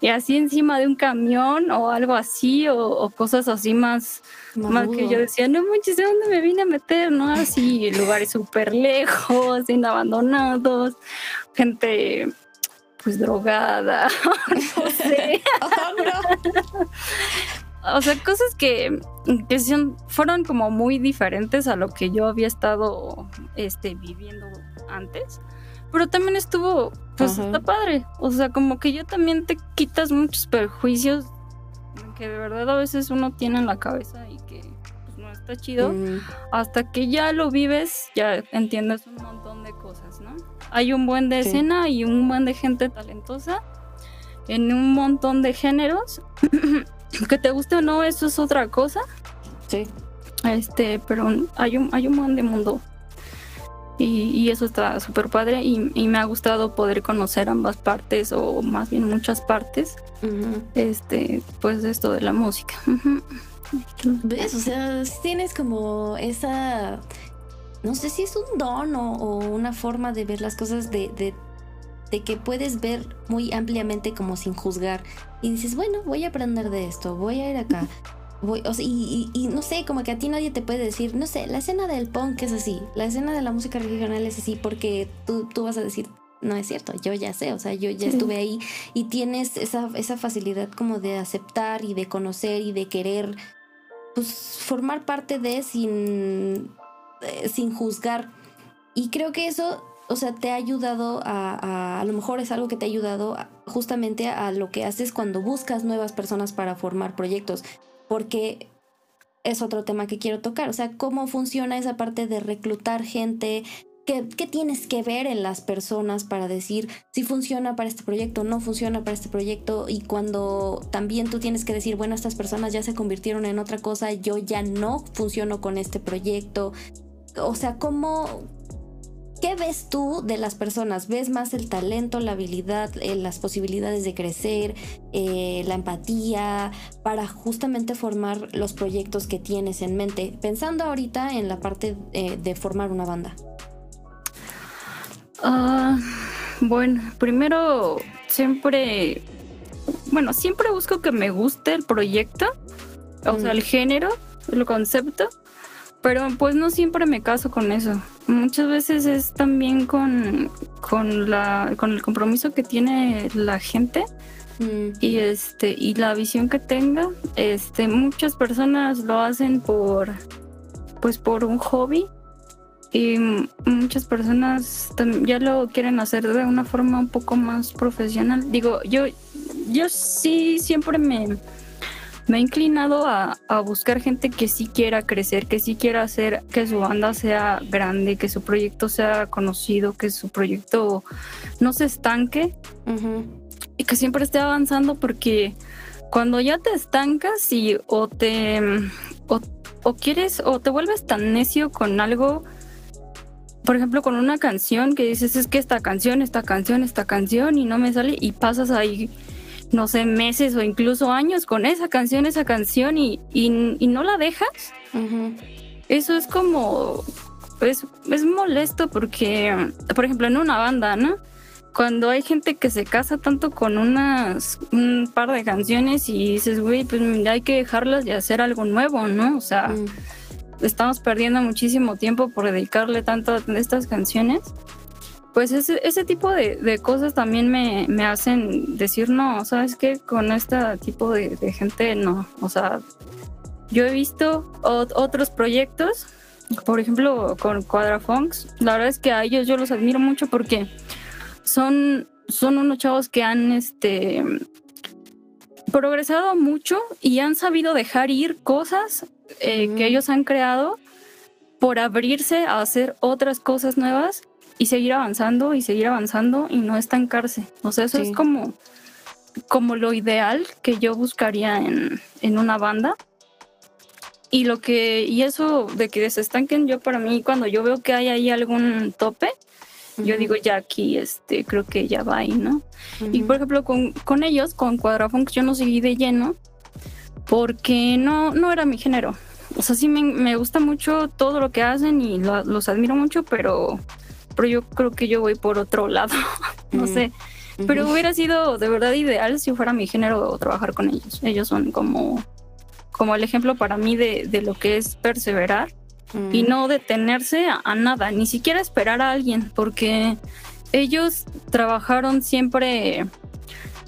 y así encima de un camión o algo así o, o cosas así más, más que yo decía, no manches, ¿de dónde me vine a meter? ¿No? Así, lugares súper lejos, bien abandonados, gente pues drogada, no sé. Oh, no. O sea, cosas que, que son- fueron como muy diferentes a lo que yo había estado este, viviendo antes. Pero también estuvo, pues Ajá. está padre. O sea, como que ya también te quitas muchos perjuicios que de verdad a veces uno tiene en la cabeza y que pues, no está chido. Mm, Hasta que ya lo vives, ya entiendes un montón de cosas. Hay un buen de Sí. escena y un buen de gente talentosa en un montón de géneros. que te guste o no, eso es otra cosa. sí. Este, pero hay un, hay un buen de mundo. Y, y eso está súper padre y, y me ha gustado poder conocer ambas partes o más bien muchas partes, este, pues de esto de la música. ¿Ves? O sea, tienes como esa. No sé si es un don o, o una forma de ver las cosas de, de, de que puedes ver muy ampliamente como sin juzgar. Y dices, bueno, voy a aprender de esto, voy a ir acá. voy, o sea, y, y, no sé, como que a ti nadie te puede decir, no sé, la escena del punk es así, la escena de la música regional es así, porque tú, tú vas a decir, no es cierto, yo ya sé, o sea, yo ya estuve ahí y tienes esa, esa facilidad como de aceptar y de conocer y de querer, pues, formar parte de sin, eh, sin juzgar. Y creo que eso, o sea, te ha ayudado a, a, lo mejor es algo que te ha ayudado justamente a lo que haces cuando buscas nuevas personas para formar proyectos, porque es otro tema que quiero tocar, o sea, cómo funciona esa parte de reclutar gente, ¿Qué, tienes que ver en las personas para decir si funciona para este proyecto, no funciona para este proyecto? Y cuando también tú tienes que decir, bueno, estas personas ya se convirtieron en otra cosa, yo ya no funciono con este proyecto. O sea, ¿cómo, ¿Qué ves tú de las personas? ¿Ves más el talento, la habilidad, eh, las posibilidades de crecer, eh, la empatía, para justamente formar los proyectos que tienes en mente? Pensando ahorita en la parte eh, de formar una banda. Ah, bueno, primero siempre, bueno, siempre busco que me guste el proyecto, o sea, el género, el concepto, pero pues no siempre me caso con eso. Muchas veces es también con, con, la, con el compromiso que tiene la gente. Y este, y la visión que tenga, este, muchas personas lo hacen por pues por un hobby y muchas personas ya lo quieren hacer de una forma un poco más profesional. Digo, yo, yo sí siempre me, me he inclinado a, buscar gente que sí quiera crecer, que sí quiera hacer que su banda sea grande, que su proyecto sea conocido, que su proyecto no se estanque y que siempre esté avanzando porque cuando ya te estancas y o te o, o quieres o te vuelves tan necio con algo por ejemplo, con una canción que dices, es que esta canción, esta canción, esta canción y no me sale y pasas ahí, no sé, meses o incluso años con esa canción, esa canción y, y, no la dejas. Eso es como, es, es molesto porque, por ejemplo, en una banda, ¿no? Cuando hay gente que se casa tanto con unas, un par de canciones y dices, güey, pues hay que dejarlas y hacer algo nuevo, ¿no? O sea... Mm estamos perdiendo muchísimo tiempo por dedicarle tanto a estas canciones, pues ese, ese tipo de, cosas también me, me, hacen decir, no, ¿sabes qué? Con este tipo de, gente no, o sea, yo he visto otros proyectos, por ejemplo, con Quadrafunks, la verdad es que a ellos yo los admiro mucho porque son, son unos chavos que han, este, progresado mucho y han sabido dejar ir cosas eh, que ellos han creado por abrirse a hacer otras cosas nuevas y seguir avanzando y seguir avanzando y no estancarse. O sea, eso es como, como lo ideal que yo buscaría en, en, una banda. Y lo que, y eso de que se estanquen, yo para mí, cuando yo veo que hay ahí algún tope, yo digo, ya aquí, este, creo que ya va ahí, ¿no? Y por ejemplo, con, con ellos, con Cuadrafunk, yo no seguí de lleno porque no, no era mi género. O sea, sí me, gusta mucho todo lo que hacen y los admiro mucho, pero, pero yo creo que yo voy por otro lado, no sé. Pero hubiera sido de verdad ideal si fuera mi género trabajar con ellos. Ellos son como, como el ejemplo para mí de, de lo que es perseverar y no detenerse a, nada, ni siquiera esperar a alguien, porque ellos trabajaron siempre,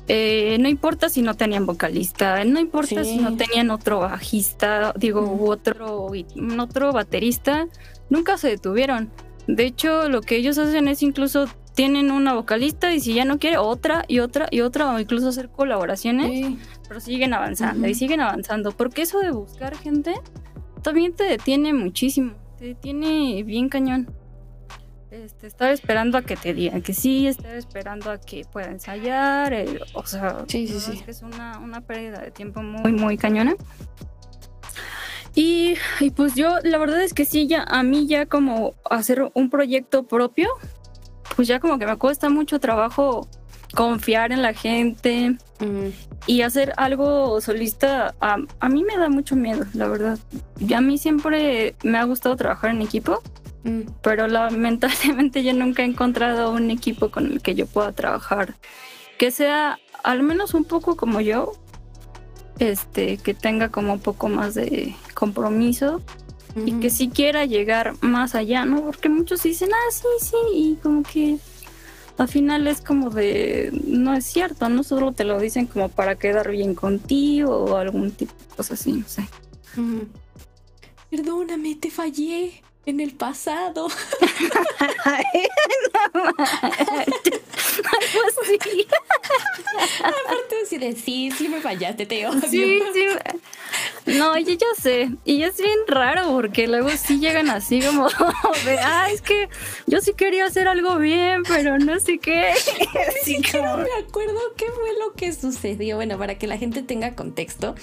eh, no importa si no tenían vocalista, no importa si no tenían otro bajista, digo, otro, otro baterista, nunca se detuvieron. De hecho, lo que ellos hacen es incluso tienen una vocalista y si ya no quiere otra y otra y otra o incluso hacer colaboraciones, pero siguen avanzando y siguen avanzando, porque eso de buscar gente también te detiene muchísimo, te detiene bien cañón. Este, estar esperando a que te digan que sí, estar esperando a que pueda ensayar, o sea, sí, sí, sí. Es, una, una, pérdida de tiempo muy, muy cañona. Y, y, pues yo, la verdad es que sí, ya a mí ya como hacer un proyecto propio, pues ya como que me cuesta mucho trabajo confiar en la gente y hacer algo solista, a, a, mí me da mucho miedo, la verdad. Y a mí siempre me ha gustado trabajar en equipo, mm. pero lamentablemente yo nunca he encontrado un equipo con el que yo pueda trabajar que sea al menos un poco como yo, este, que tenga como un poco más de compromiso y que sí quiera llegar más allá, ¿no? Porque muchos dicen, ah, sí, sí, y como que al final es como de, no es cierto, no solo te lo dicen como para quedar bien contigo o algún tipo de cosas así, no sé. Perdóname, te fallé en el pasado. Aparte de decir, sí, sí me fallaste, te odio. Sí, sí. No, yo ya sé. Y es bien raro porque luego sí llegan así como de, ah, es que yo sí quería hacer algo bien, pero no sé qué. Sí, que no me acuerdo qué fue lo que sucedió. Bueno, para que la gente tenga contexto,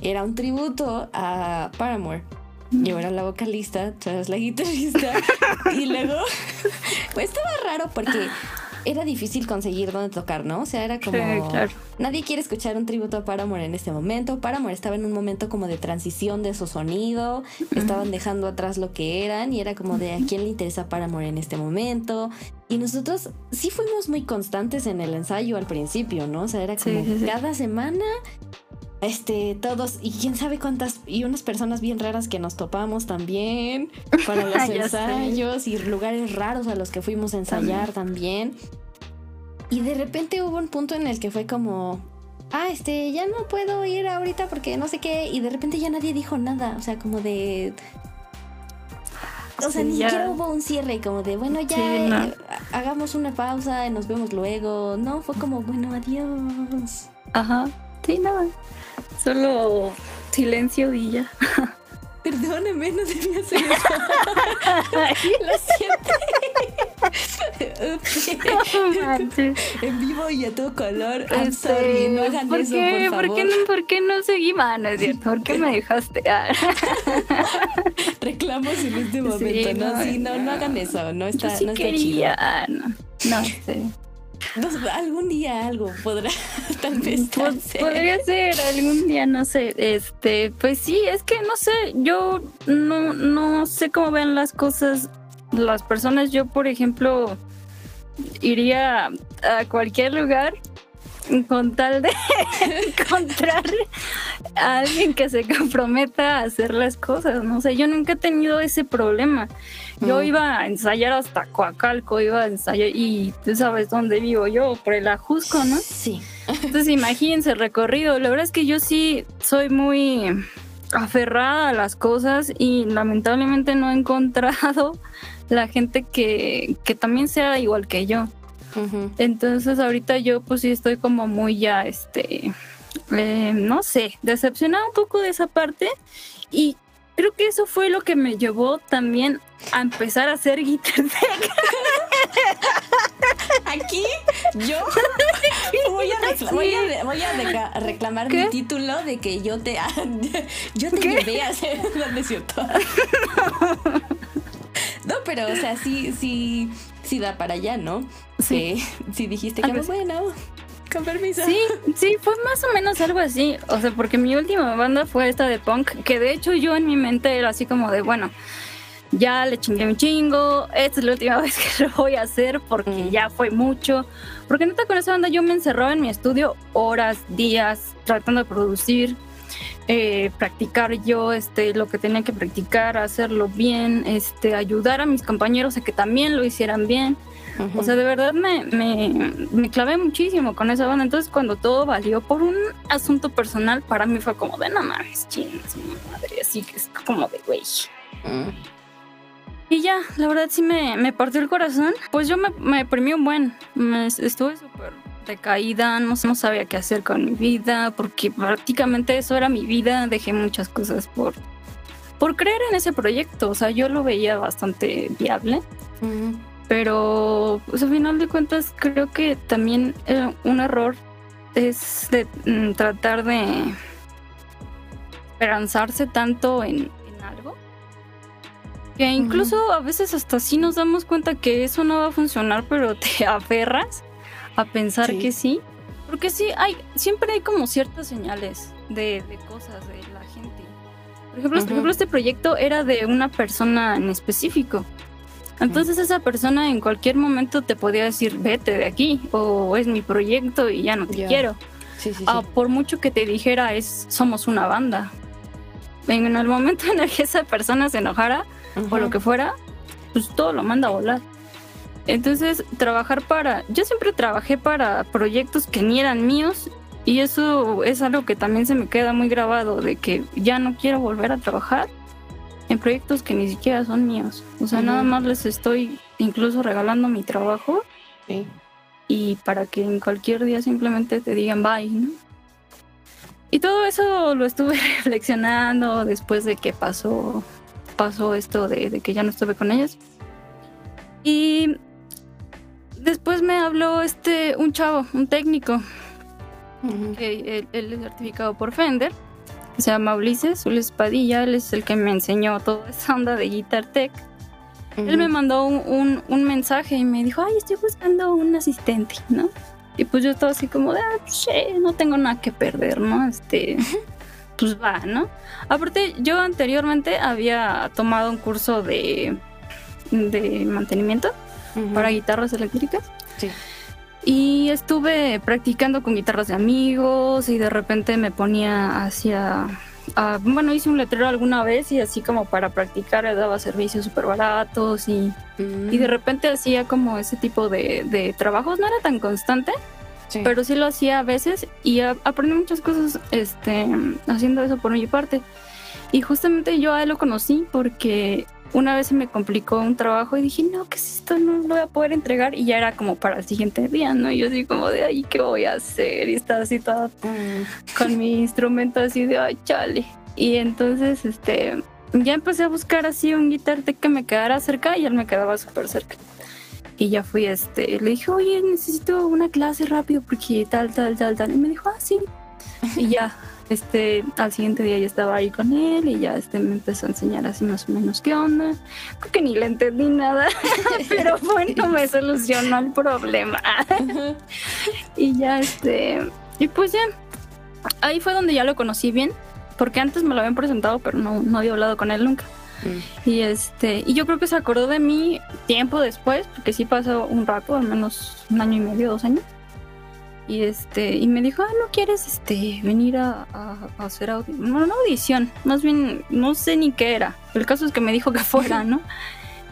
era un tributo a Paramore. Yo era la vocalista, tras la guitarrista. y luego, pues estaba raro porque era difícil conseguir dónde tocar, ¿no? O sea, era como... Nadie quiere escuchar un tributo a Paramore en este momento. Paramore estaba en un momento como de transición de su sonido. Estaban dejando atrás lo que eran y era como de a quién le interesa Paramore en este momento. Y nosotros sí fuimos muy constantes en el ensayo al principio, ¿no? O sea, era como cada semana este, todos, y quién sabe cuántas, y unas personas bien raras que nos topamos también para los ensayos y lugares raros a los que fuimos a ensayar también. Y de repente hubo un punto en el que fue como, ah, este, ya no puedo ir ahorita porque no sé qué, y de repente ya nadie dijo nada, o sea, como de... O sea, ni siquiera hubo un cierre, como de, bueno, ya eh, hagamos una pausa y nos vemos luego. No, fue como, bueno, adiós. Ajá, sí, nada. Solo silencio y ya. Perdóneme, no debía hacer eso. Lo siento. en vivo y a todo color. I'm este, sorry, no hagan ¿por eso, qué? por favor. ¿Por qué, no, ¿Por qué no seguí mano? ¿Por qué me dejaste? Reclamos en este momento, sí, ¿no? Sí, no, no hagan eso. No está, sí no está quería, chido. No, no sé algún día algo podrá tal vez podría ser algún día no sé este pues sí es que no sé yo no no sé cómo ven las cosas las personas. Yo por ejemplo iría a cualquier lugar con tal de encontrar a alguien que se comprometa a hacer las cosas, no sé, yo nunca he tenido ese problema. Yo mm. iba a ensayar hasta Coacalco, iba a ensayar y tú sabes dónde vivo yo, por el Ajusco, ¿no? Sí. Entonces imagínense el recorrido. La verdad es que yo sí soy muy aferrada a las cosas y lamentablemente no he encontrado la gente que, que también sea igual que yo. Entonces ahorita yo pues sí estoy como muy ya, este, eh, no sé, decepcionada un poco de esa parte. Y creo que eso fue lo que me llevó también a empezar a hacer guitarra. Aquí yo voy a, reclamar mi título de que yo te yo te llevé a hacer No, pero o sea, sí, sí, sí da para allá, ¿no? Sí. Sí, dijiste que bueno, con permiso. Sí, sí, fue más o menos algo así. O sea, porque mi última banda fue esta de punk, que de hecho yo en mi mente era así como de, bueno, ya le chingué un chingo, esta es la última vez que lo voy a hacer porque mm. ya fue mucho. Porque neta con esa banda yo me encerraba en mi estudio horas, días, tratando de producir, eh, practicar yo este, lo que tenía que practicar, hacerlo bien, este, ayudar a mis compañeros a que también lo hicieran bien. O sea, de verdad me, me, me, clavé muchísimo con esa banda. Entonces, cuando todo valió por un asunto personal, para mí fue como de no mames, chingas, madre. Así que es como de güey. Mm. Y ya, la verdad sí me, me, partió el corazón. Pues yo me, me deprimí un buen. Me, estuve súper decaída, no, no sabía qué hacer con mi vida, porque prácticamente eso era mi vida. Dejé muchas cosas por, por creer en ese proyecto. O sea, yo lo veía bastante viable. Pero pues, al final de cuentas creo que también eh, un error es de mm, tratar de esperanzarse tanto en, algo que incluso a veces hasta sí nos damos cuenta que eso no va a funcionar, pero te aferras a pensar que sí. Porque sí, hay, siempre hay como ciertas señales de, cosas de la gente. Por ejemplo, por ejemplo, este proyecto era de una persona en específico. Entonces esa persona en cualquier momento te podía decir, vete de aquí, o es mi proyecto y ya no te quiero. Ah, por mucho que te dijera es somos una banda. En el momento en el que esa persona se enojara o lo que fuera, pues todo lo manda a volar. Entonces, trabajar para, yo siempre trabajé para proyectos que ni eran míos y eso es algo que también se me queda muy grabado, de que ya no quiero volver a trabajar en proyectos que ni siquiera son míos. O sea, nada más les estoy incluso regalando mi trabajo. Y para que en cualquier día simplemente te digan bye, ¿no? Y todo eso lo estuve reflexionando después de que pasó, pasó esto de, de que ya no estuve con ellos. Y después me habló este un chavo, un técnico, que él, es certificado por Fender, se llama Ulises, Ulises Padilla, él es el que me enseñó toda esa onda de Guitar Tech. Él me mandó un, un, mensaje y me dijo, ay, estoy buscando un asistente, ¿no? Y pues yo estaba así como de, ah, pues, no tengo nada que perder, ¿no? Este, pues va, ¿no? Aparte, yo anteriormente había tomado un curso de, de mantenimiento para guitarras eléctricas. Sí. Y estuve practicando con guitarras de amigos y de repente me ponía hacia... bueno, hice un letrero alguna vez y así como para practicar daba servicios súper baratos y, y, de mm. repente hacía como ese tipo de, de trabajos. No era tan constante, pero sí lo hacía a veces y aprendí muchas cosas este, haciendo eso por mi parte. Y justamente yo a él lo conocí porque una vez se me complicó un trabajo y dije, no, ¿qué es esto? No lo voy a poder entregar. Y ya era como para el siguiente día, ¿no? Y yo así como de, ay, ¿qué voy a hacer? Y estaba así toda mm. con mi instrumento así de, ay, chale. Y entonces, este, ya empecé a buscar así un guitarte que me quedara cerca y él me quedaba súper cerca. Y ya fui, este, le dije, oye, necesito una clase rápido porque tal, tal, tal, tal. Y me dijo, ah, sí. Y ya, este, al siguiente día ya estaba ahí con él y ya este, me empezó a enseñar así más o menos qué onda. Creo que ni le entendí nada, pero bueno, me solucionó el problema. y ya, este, y pues ya, ahí fue donde ya lo conocí bien, porque antes me lo habían presentado, pero no, no había hablado con él nunca. Mm. Y este, y yo creo que se acordó de mí tiempo después, porque sí pasó un rato, al menos un año y medio, dos años. Y este, y me dijo, ah, ¿no quieres este venir a, hacer audio? No, no audición, más bien no sé ni qué era. El caso es que me dijo que fuera, ¿no?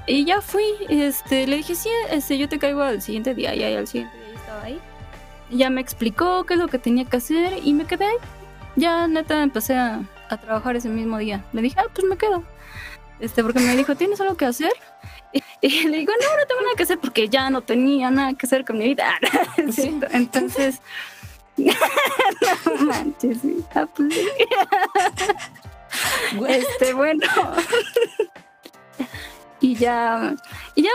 y ya fui, este, le dije, sí, este, yo te caigo al siguiente día, y al siguiente día estaba ahí. Y ya me explicó qué es lo que tenía que hacer y me quedé ahí. Ya neta empecé a, a trabajar ese mismo día. Le dije, ah, pues me quedo. Este, porque me dijo, ¿tienes algo que hacer? Y le digo, no, no tengo nada que hacer porque ya no tenía nada que hacer con mi vida. Entonces, no manches, pues Este, bueno. y ya, y ya,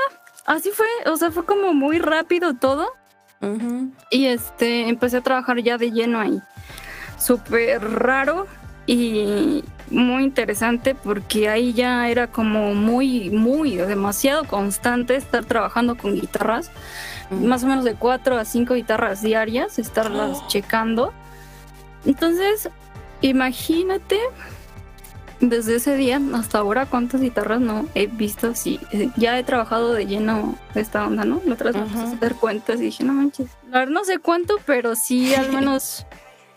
así fue, o sea, fue como muy rápido todo. Y este, empecé a trabajar ya de lleno ahí. Súper raro y, muy interesante porque ahí ya era como muy, muy, demasiado constante estar trabajando con guitarras, más o menos de cuatro a cinco guitarras diarias, estarlas oh. checando. Entonces, imagínate desde ese día hasta ahora cuántas guitarras no he visto. Sí, eh, ya he trabajado de lleno esta onda, ¿no? La otra vez me a hacer cuentas y dije, no manches. La verdad no sé cuánto, pero sí al menos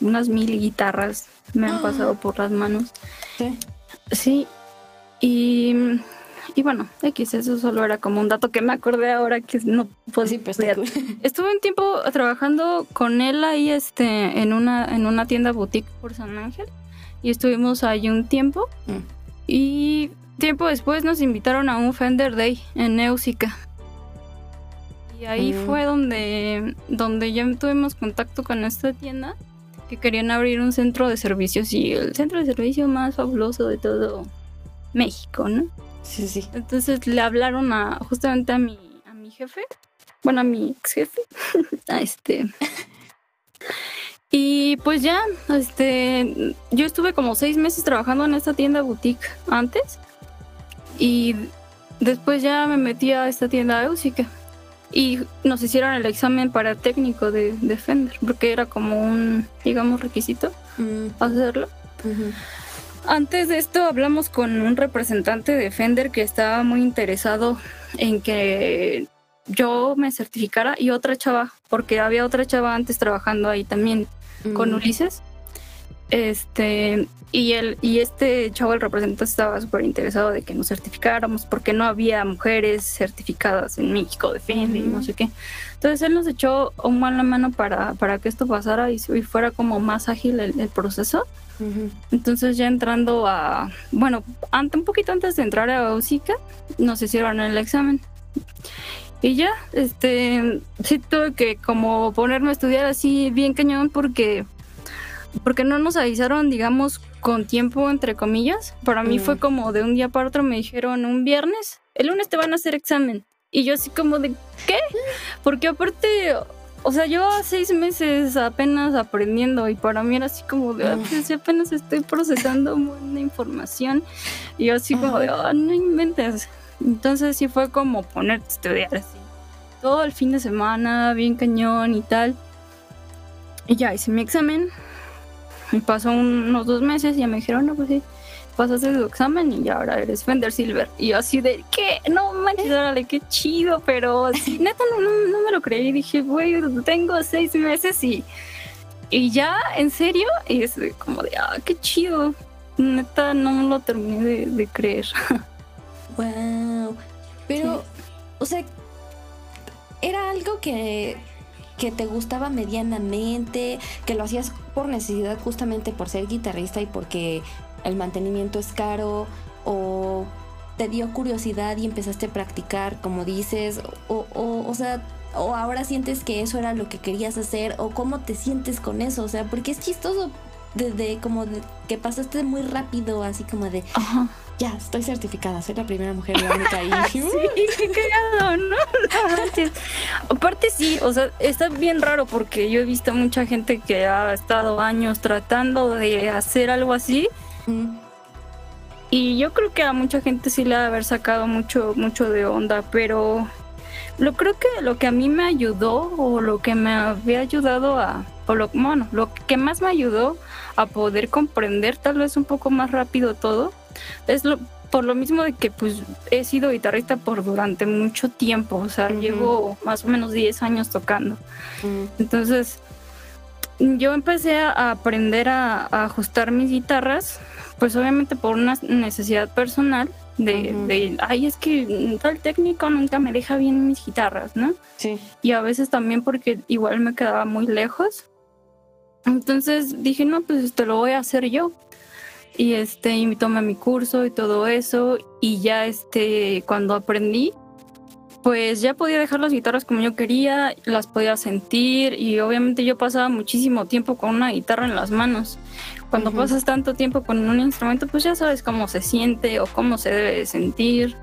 unas mil guitarras me han pasado por las manos. Sí. Sí. Y, y bueno, X, eso solo era como un dato que me acordé ahora que no pues, sí, pues, Estuve un tiempo trabajando con él ahí este, en, una, en una tienda boutique por San Ángel y estuvimos ahí un tiempo. Mm. Y tiempo después nos invitaron a un Fender Day en Neusica. Y ahí mm. fue donde, donde ya tuvimos contacto con esta tienda que querían abrir un centro de servicios y el centro de servicio más fabuloso de todo México, ¿no? Sí, sí. Entonces le hablaron a justamente a mi, a mi jefe, bueno, a mi ex jefe, a este. Y pues ya, este, yo estuve como seis meses trabajando en esta tienda boutique antes y después ya me metí a esta tienda Eusica y nos hicieron el examen para técnico de, Fender, porque era como un, digamos, requisito mm. hacerlo. Antes de esto hablamos con un representante de Fender que estaba muy interesado en que yo me certificara y otra chava, porque había otra chava antes trabajando ahí también con Ulises. Este, y el, y este chavo, el representante, estaba súper interesado de que nos certificáramos porque no había mujeres certificadas en México de y no sé qué. Entonces él nos echó un mano mano para, para que esto pasara y, fuera como más ágil el, proceso. Entonces ya entrando a, bueno, ante, un poquito antes de entrar a USICA, nos hicieron el examen. Y ya, este, sí tuve que como ponerme a estudiar así bien cañón porque porque no nos avisaron, digamos, con tiempo, entre comillas. Para mí fue mm. como de un día para otro, me dijeron un viernes, el lunes te van a hacer examen. Y yo así como de, ¿qué? Porque aparte, o sea, yo seis meses apenas aprendiendo y para mí era así como de, ah, pues, apenas estoy procesando una información. Y yo así como de, oh, no inventes. Entonces sí fue como ponerte a estudiar así. Todo el fin de semana, bien cañón y tal. Y ya hice mi examen, y pasó unos dos meses y ya me dijeron, no, pues sí, pasaste tu examen y ya ahora eres Fender Silver. Y yo así de, ¿qué? No manches, órale, qué chido, pero sí, neta no, no, me lo creí. Dije, güey, tengo seis meses y, y ya, en serio, y es como de, ah, qué chido. Neta, no lo terminé de, creer. Wow. Pero, o sea, era algo que que te gustaba medianamente, que lo hacías por necesidad justamente por ser guitarrista y porque el mantenimiento es caro o te dio curiosidad y empezaste a practicar como dices o, o, o sea o ahora sientes que eso era lo que querías hacer o cómo te sientes con eso o sea porque es chistoso desde como que pasaste muy rápido así como de ya, estoy certificada, soy la primera mujer y la única sí, qué cagado, ¿no? Aparte sí, o sea, está bien raro porque yo he visto mucha gente que ha estado años tratando de hacer algo así. Y yo creo que a mucha gente sí le ha haber sacado mucho, mucho de onda, pero lo creo que lo que a mí me ayudó o lo que me había ayudado a, o lo, bueno, lo que más me ayudó a poder comprender tal vez un poco más rápido todo, es lo, por lo mismo de que pues he sido guitarrista por durante mucho tiempo, o sea, llevo más o menos 10 años tocando. Entonces, yo empecé a aprender a, ajustar mis guitarras, pues obviamente por una necesidad personal de, de, ay, es que tal técnico nunca me deja bien mis guitarras, ¿no? Sí. Y a veces también porque igual me quedaba muy lejos. Entonces dije, no, pues te lo voy a hacer yo y este y tomé mi curso y todo eso y ya este cuando aprendí pues ya podía dejar las guitarras como yo quería, las podía sentir y obviamente yo pasaba muchísimo tiempo con una guitarra en las manos. Cuando pasas tanto tiempo con un instrumento, pues ya sabes cómo se siente o cómo se debe sentir.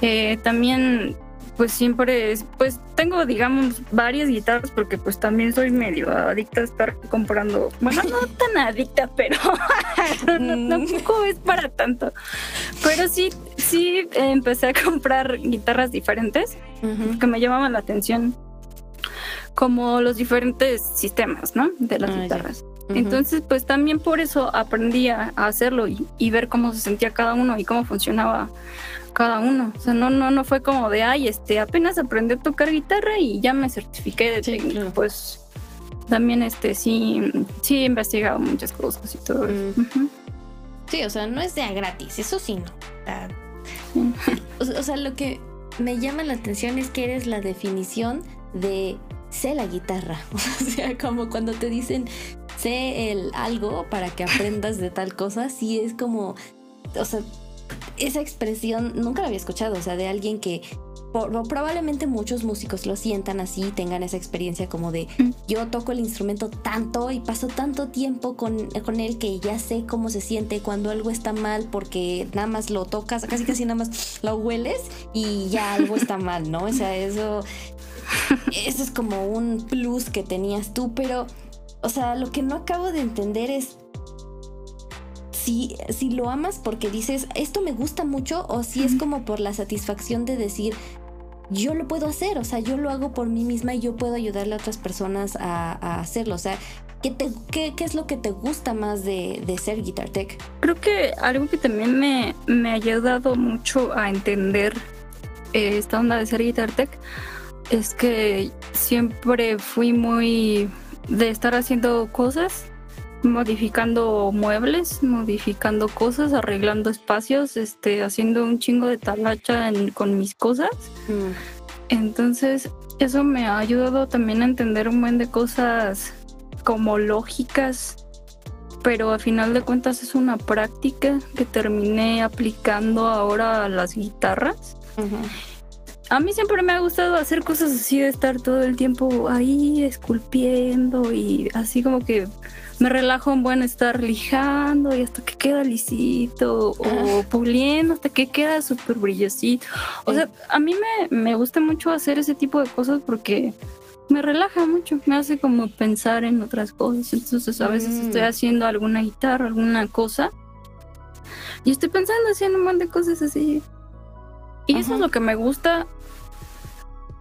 Eh, también pues siempre, pues tengo, digamos, varias guitarras porque pues también soy medio adicta a estar comprando, bueno, no tan adicta, pero no, tampoco es para tanto. Pero sí, sí empecé a comprar guitarras diferentes que me llamaban la atención, como los diferentes sistemas, ¿no? De las ah, guitarras. Entonces, pues también por eso aprendí a hacerlo y ver cómo se sentía cada uno y cómo funcionaba cada uno. O sea, no, no, no fue como de, ay, este, apenas aprendí a tocar guitarra y ya me certifiqué de técnico. Pues también, este, sí, sí he investigado muchas cosas y todo mm. Sí, o sea, no es de gratis, eso sí no. o, sea, lo que me llama la atención es que eres la definición de sé la guitarra. O sea, como cuando te dicen sé el algo para que aprendas de tal cosa, sí es como, o sea, esa expresión nunca la había escuchado, o sea, de alguien que probablemente muchos músicos lo sientan así, tengan esa experiencia como de yo toco el instrumento tanto y paso tanto tiempo con, con él que ya sé cómo se siente cuando algo está mal porque nada más lo tocas, casi casi nada más lo hueles y ya algo está mal, ¿no? O sea, eso, eso es como un plus que tenías tú, pero, o sea, lo que no acabo de entender es si, lo amas porque dices, esto me gusta mucho, o si es como por la satisfacción de decir, yo lo puedo hacer, o sea, yo lo hago por mí misma y yo puedo ayudarle a otras personas a, hacerlo, o sea, ¿qué, te, qué, es lo que te gusta más de, ser Guitar Tech? Creo que algo que también me, me ha ayudado mucho a entender eh, esta onda de ser Guitar Tech es que siempre fui muy de estar haciendo cosas, modificando muebles, modificando cosas, arreglando espacios, este, haciendo un chingo de talacha con mis cosas. Mm. Entonces, eso me ha ayudado también a entender un buen de cosas como lógicas, pero a final de cuentas es una práctica que terminé aplicando ahora a las guitarras. A mí siempre me ha gustado hacer cosas así de estar todo el tiempo ahí esculpiendo y así como que me relajo un buen estar lijando y hasta que queda lisito o puliendo hasta que queda súper brillosito. O sea, a mí me, me gusta mucho hacer ese tipo de cosas porque me relaja mucho, me hace como pensar en otras cosas. Entonces a veces estoy mm. haciendo alguna guitarra, alguna cosa y estoy pensando haciendo un montón de cosas así. Y eso es lo que me gusta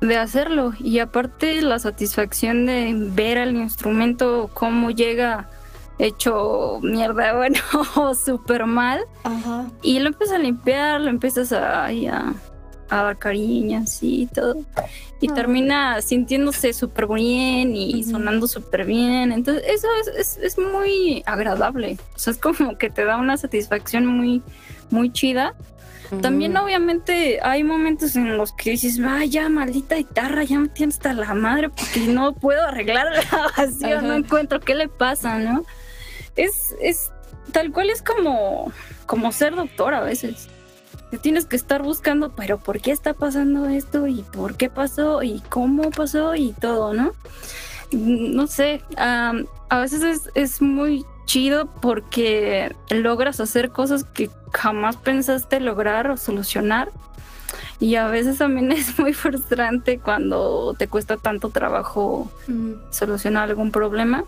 de hacerlo. Y aparte la satisfacción de ver al instrumento cómo llega hecho mierda, bueno, súper mal. Y lo empiezas a limpiar, lo empiezas a, a, dar cariños y todo. Y termina sintiéndose súper bien y sonando súper bien. Entonces eso es, es, es, muy agradable. O sea, es como que te da una satisfacción muy, muy chida. También obviamente hay momentos en los que dices, vaya, maldita guitarra, ya me tienes hasta la madre porque no puedo arreglar la grabación, no encuentro qué le pasa, ¿no? Es, es, tal cual es como, como ser doctor a veces. Te tienes que estar buscando, pero ¿por qué está pasando esto? ¿Y por qué pasó? ¿Y cómo pasó? Y todo, ¿no? No sé, a veces es, es muy chido porque logras hacer cosas que jamás pensaste lograr o solucionar. Y a veces también es muy frustrante cuando te cuesta tanto trabajo solucionar algún problema.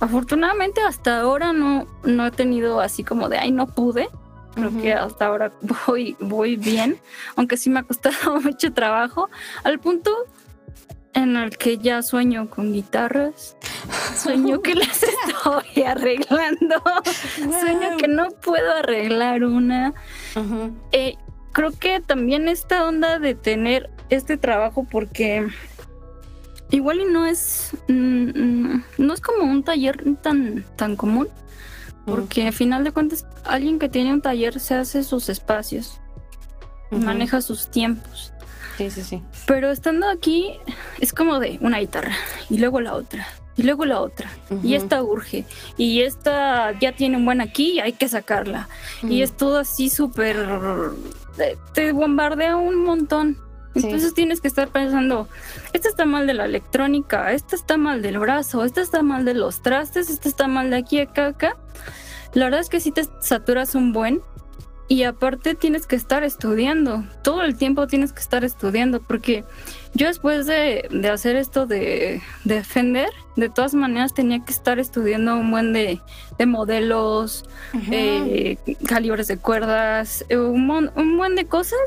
Afortunadamente hasta ahora no, no he tenido así como de, ay, no pude. Creo que hasta ahora voy, voy bien, aunque sí me ha costado mucho trabajo, al punto en el que ya sueño con guitarras, sueño que las estoy arreglando, sueño que no puedo arreglar una. Eh, creo que también esta onda de tener este trabajo porque igual y no es mm, no es como un taller tan tan común porque al final de cuentas alguien que tiene un taller se hace sus espacios maneja sus tiempos Sí, sí, sí. Pero estando aquí es como de una guitarra y luego la otra y luego la otra y esta urge y esta ya tiene un buen aquí y hay que sacarla y es todo así súper te bombardea un montón. Entonces tienes que estar pensando, esta está mal de la electrónica, esta está mal del brazo, esta está mal de los trastes, esta está mal de aquí, acá, acá. La verdad es que si te saturas un buen y aparte tienes que estar estudiando, todo el tiempo tienes que estar estudiando, porque yo después de, hacer esto de, defender, de todas maneras tenía que estar estudiando un buen de, modelos, eh, calibres de cuerdas, eh, un, un, buen de cosas.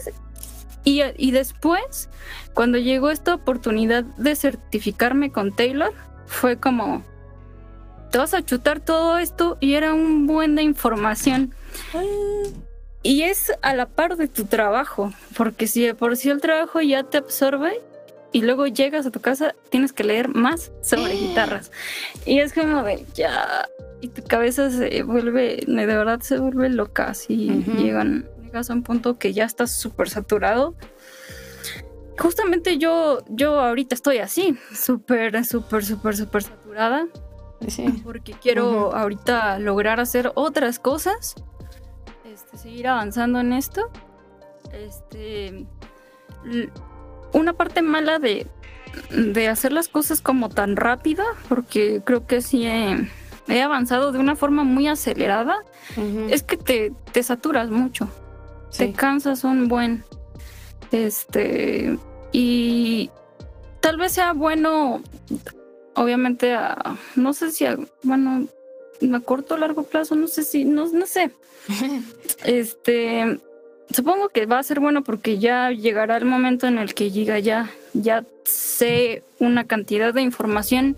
Y, y después, cuando llegó esta oportunidad de certificarme con Taylor, fue como, te vas a chutar todo esto y era un buen de información. Y es a la par de tu trabajo, porque si por si el trabajo ya te absorbe y luego llegas a tu casa, tienes que leer más sobre guitarras. Y es como de ya, y tu cabeza se vuelve, de verdad se vuelve loca, si llegan, llegas a un punto que ya estás súper saturado. Justamente yo, yo ahorita estoy así, súper, súper, súper, súper saturada. Porque quiero ahorita lograr hacer otras cosas este, seguir avanzando en esto. Este, una parte mala de, de hacer las cosas como tan rápida, porque creo que sí he, avanzado de una forma muy acelerada, es que te, te saturas mucho, te cansas un buen. Este, y tal vez sea bueno, obviamente, no sé si, bueno, a corto o largo plazo, no sé si, no, no sé. este, supongo que va a ser bueno porque ya llegará el momento en el que llega ya, ya sé una cantidad de información.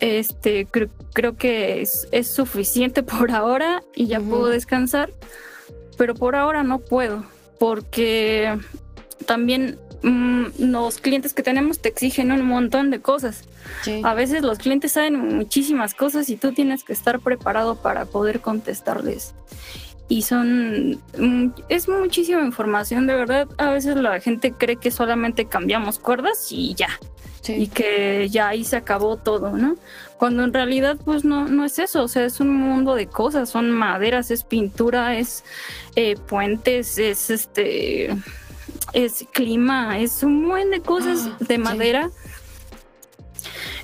Este, creo, que es, es, suficiente por ahora y ya puedo descansar, pero por ahora no puedo porque también mm, los clientes que tenemos te exigen un montón de cosas. A veces los clientes saben muchísimas cosas y tú tienes que estar preparado para poder contestarles. Y son, mm, es muchísima información, de verdad. A veces la gente cree que solamente cambiamos cuerdas y ya. Y que ya ahí se acabó todo, ¿no? Cuando en realidad pues no, no es eso, o sea, es un mundo de cosas, son maderas, es pintura, es eh, puentes, es este es clima, es un buen de cosas ah, de madera.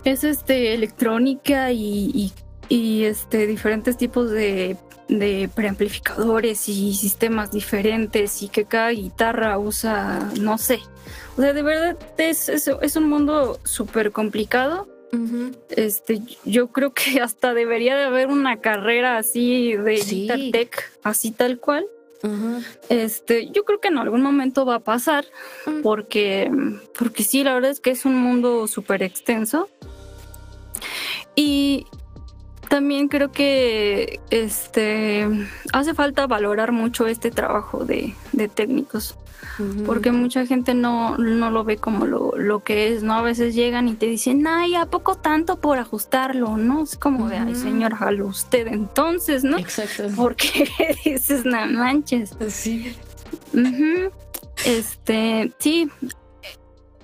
Es este electrónica y, este diferentes tipos de, de preamplificadores y sistemas diferentes y que cada guitarra usa, no sé. O sea, de verdad es, es, un mundo súper complicado. Este, yo creo que hasta debería de haber una carrera así de Guitar Tech, así tal cual. Este, yo creo que en algún momento va a pasar, porque, porque sí, la verdad es que es un mundo súper extenso. Y también creo que este hace falta valorar mucho este trabajo de, de técnicos porque mucha gente no, no lo ve como lo, lo, que es, ¿no? A veces llegan y te dicen, ay, ¿a poco tanto por ajustarlo? ¿No? Es como de, ay, señor, hágalo usted entonces, ¿no? Exacto. Porque dices, no manches. Sí. Este, sí.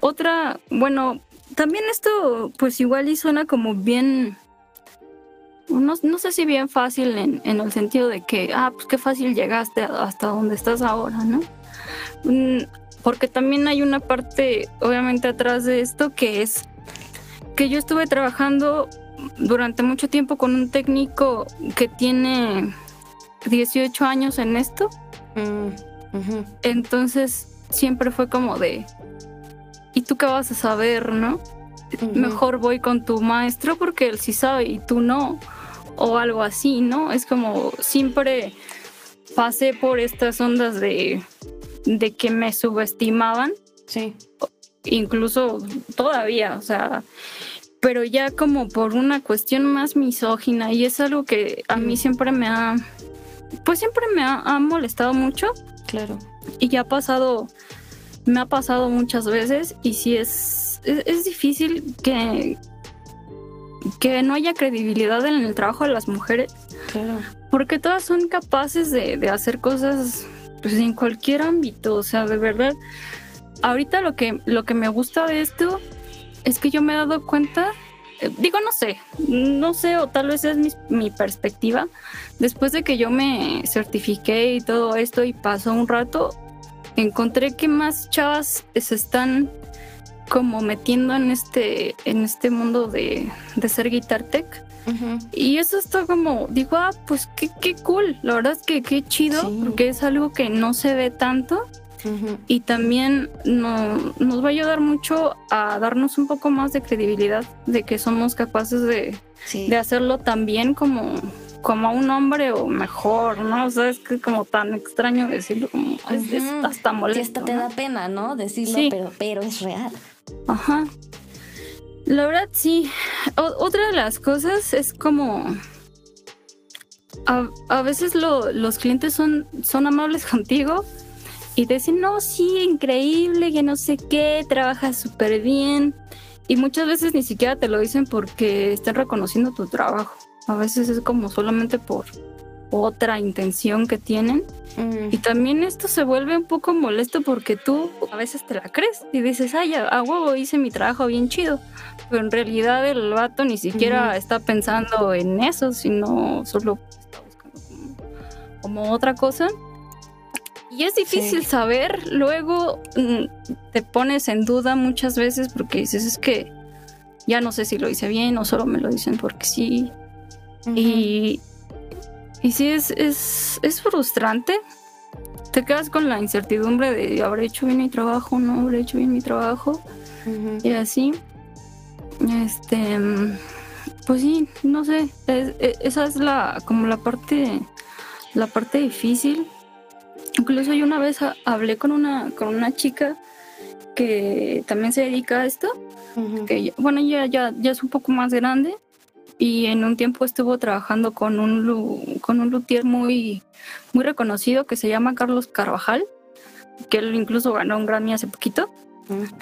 Otra, bueno, también esto, pues igual y suena como bien. No, no, sé si bien fácil en, en, el sentido de que, ah, pues qué fácil llegaste hasta donde estás ahora, ¿no? Mm, porque también hay una parte, obviamente, atrás de esto que es que yo estuve trabajando durante mucho tiempo con un técnico que tiene 18 años en esto. Mm, Entonces siempre fue como de, ¿y tú qué vas a saber, no? Mejor voy con tu maestro porque él sí sabe y tú no. O algo así, ¿no? Es como siempre pasé por estas ondas de de que me subestimaban. Sí. Incluso todavía, o sea, pero ya como por una cuestión más misógina y es algo que a mí mm. siempre me ha, pues siempre me ha, molestado mucho. Claro. Y ya ha pasado, me ha pasado muchas veces y sí es, es, difícil que, que no haya credibilidad en el trabajo de las mujeres. Claro. Porque todas son capaces de, de hacer cosas pues en cualquier ámbito, o sea, de verdad, ahorita lo que, lo que me gusta de esto es que yo me he dado cuenta, eh, digo, no sé, no sé, o tal vez es mi, mi, perspectiva, después de que yo me certifiqué y todo esto y pasó un rato, encontré que más chavas se están como metiendo en este, en este mundo de, de ser guitar tech y eso está como, digo, ah, pues qué, qué cool, la verdad es que qué chido, porque es algo que no se ve tanto. Y también no, nos va a ayudar mucho a darnos un poco más de credibilidad de que somos capaces de, de hacerlo tan bien como, como a un hombre o mejor, ¿no? O sea, es que como tan extraño decirlo, como es, hasta molesto. hasta te da pena, ¿no? Decirlo, pero, pero es real. Ajá. La verdad sí. otra de las cosas es como... A, veces los clientes son, son amables contigo y te dicen, no, sí, increíble, que no sé qué, trabajas súper bien. Y muchas veces ni siquiera te lo dicen porque están reconociendo tu trabajo. A veces es como solamente por, otra intención que tienen. Mm. Y también esto se vuelve un poco molesto porque tú a veces te la crees y dices, ay, a, huevo hice mi trabajo bien chido. Pero en realidad el vato ni siquiera está pensando en eso, sino solo está buscando como, otra cosa. Y es difícil saber, luego mm, te pones en duda muchas veces porque dices, es que ya no sé si lo hice bien o solo me lo dicen porque sí. Y y sí, es, es, es frustrante. Te quedas con la incertidumbre de habré hecho bien mi trabajo, no habré hecho bien mi trabajo. Y así. Este. Pues sí, no sé. E, esa es la como la parte. La parte difícil. Incluso yo una vez hablé con una, con una chica que también se dedica a esto. que, bueno, ya, ya, ya es un poco más grande y en un tiempo estuvo trabajando con un, con un luthier muy, muy reconocido que se llama Carlos Carvajal, que él incluso ganó un Grammy hace poquito.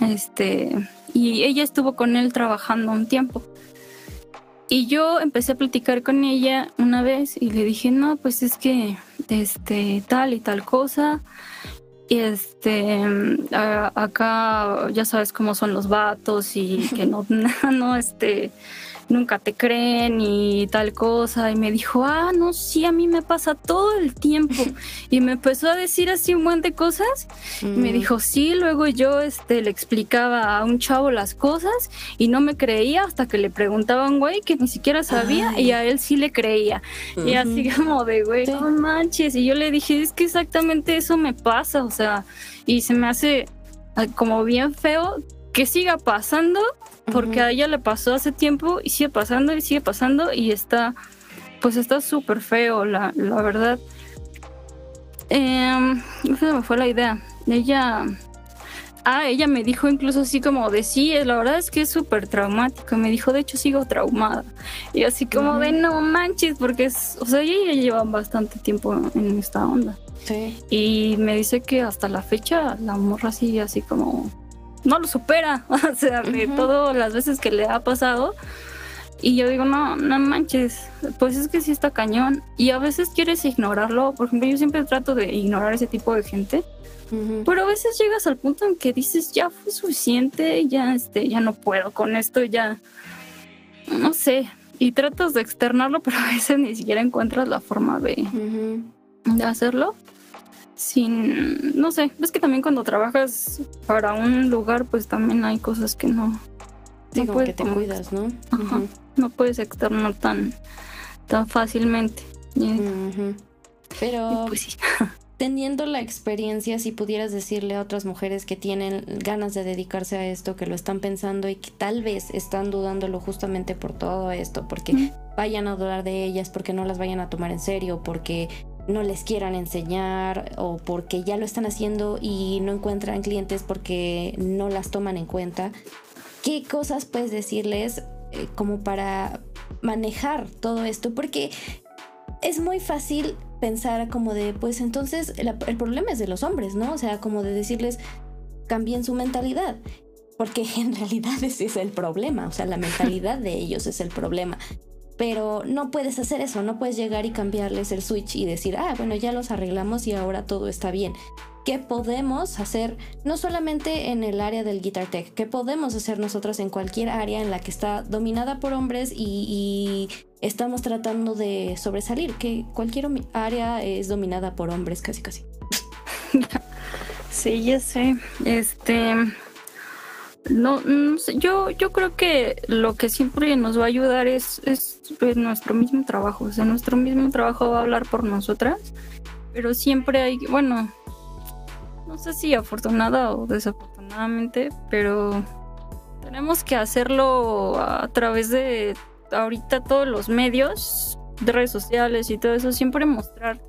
Este, y ella estuvo con él trabajando un tiempo. Y yo empecé a platicar con ella una vez y le dije, no, pues es que, este, tal y tal cosa. Y este, acá ya sabes cómo son los vatos y que no, no, este, nunca te creen y tal cosa. Y me dijo, ah, no, sí, a mí me pasa todo el tiempo. y me empezó a decir así un buen de cosas. me mm. dijo, sí, luego yo este, le explicaba a un chavo las cosas y no me creía hasta que le preguntaba a un güey que ni siquiera sabía y a él sí le creía. Y así como de, güey, no manches. Y yo le dije, es que exactamente eso me pasa, o sea, y se me hace ah, como bien feo que siga pasando porque a ella le pasó hace tiempo y sigue pasando y sigue pasando y está, pues está súper feo, la, la verdad. Eh, se me fue la idea. Ella, ah, ella me dijo incluso así como de sí, la verdad es que es súper traumático. Me dijo, de hecho, sigo traumada. Y así como de no manches, porque es, o sea, ella ya lleva bastante tiempo en esta onda. Sí. Y me dice que hasta la fecha la morra sigue así como no lo supera, o sea, de todas las veces que le ha pasado. Y yo digo, no, no manches, pues es que sí está cañón. Y a veces quieres ignorarlo, por ejemplo, yo siempre trato de ignorar ese tipo de gente. Pero a veces llegas al punto en que dices, ya fue suficiente, ya, este, ya no puedo con esto, ya, no sé. Y tratas de externarlo, pero a veces ni siquiera encuentras la forma de, de hacerlo sin, no sé, es que también cuando trabajas para un lugar, pues también hay cosas que no... no puedes, que te cuidas, ¿no? No puedes externar tan, tan fácilmente. Pero... pues sí. teniendo la experiencia, si pudieras decirle a otras mujeres que tienen ganas de dedicarse a esto, que lo están pensando y que tal vez están dudándolo justamente por todo esto, porque vayan a dudar de ellas, porque no las vayan a tomar en serio, porque no les quieran enseñar o porque ya lo están haciendo y no encuentran clientes porque no las toman en cuenta. ¿Qué cosas puedes decirles eh, como para manejar todo esto? Porque es muy fácil pensar como de, pues entonces el, el problema es de los hombres, ¿no? O sea, como de decirles, cambien su mentalidad porque en realidad ese es el problema, o sea, la mentalidad de ellos es el problema. Pero no puedes hacer eso, no puedes llegar y cambiarles el switch y decir, ah, bueno, ya los arreglamos y ahora todo está bien. ¿Qué podemos hacer no solamente en el área del Guitar Tech? ¿Qué podemos hacer nosotros en cualquier área en la que está dominada por hombres y, estamos tratando de sobresalir? Que cualquier área es dominada por hombres, casi casi. Sí, ya sé. Este, no, yo, yo creo que lo que siempre nos va a ayudar es, es, nuestro mismo trabajo. O sea, nuestro mismo trabajo va a hablar por nosotras. Pero siempre hay, bueno, no sé si afortunada o desafortunadamente, pero tenemos que hacerlo a través de ahorita todos los medios, de redes sociales y todo eso. Siempre mostrar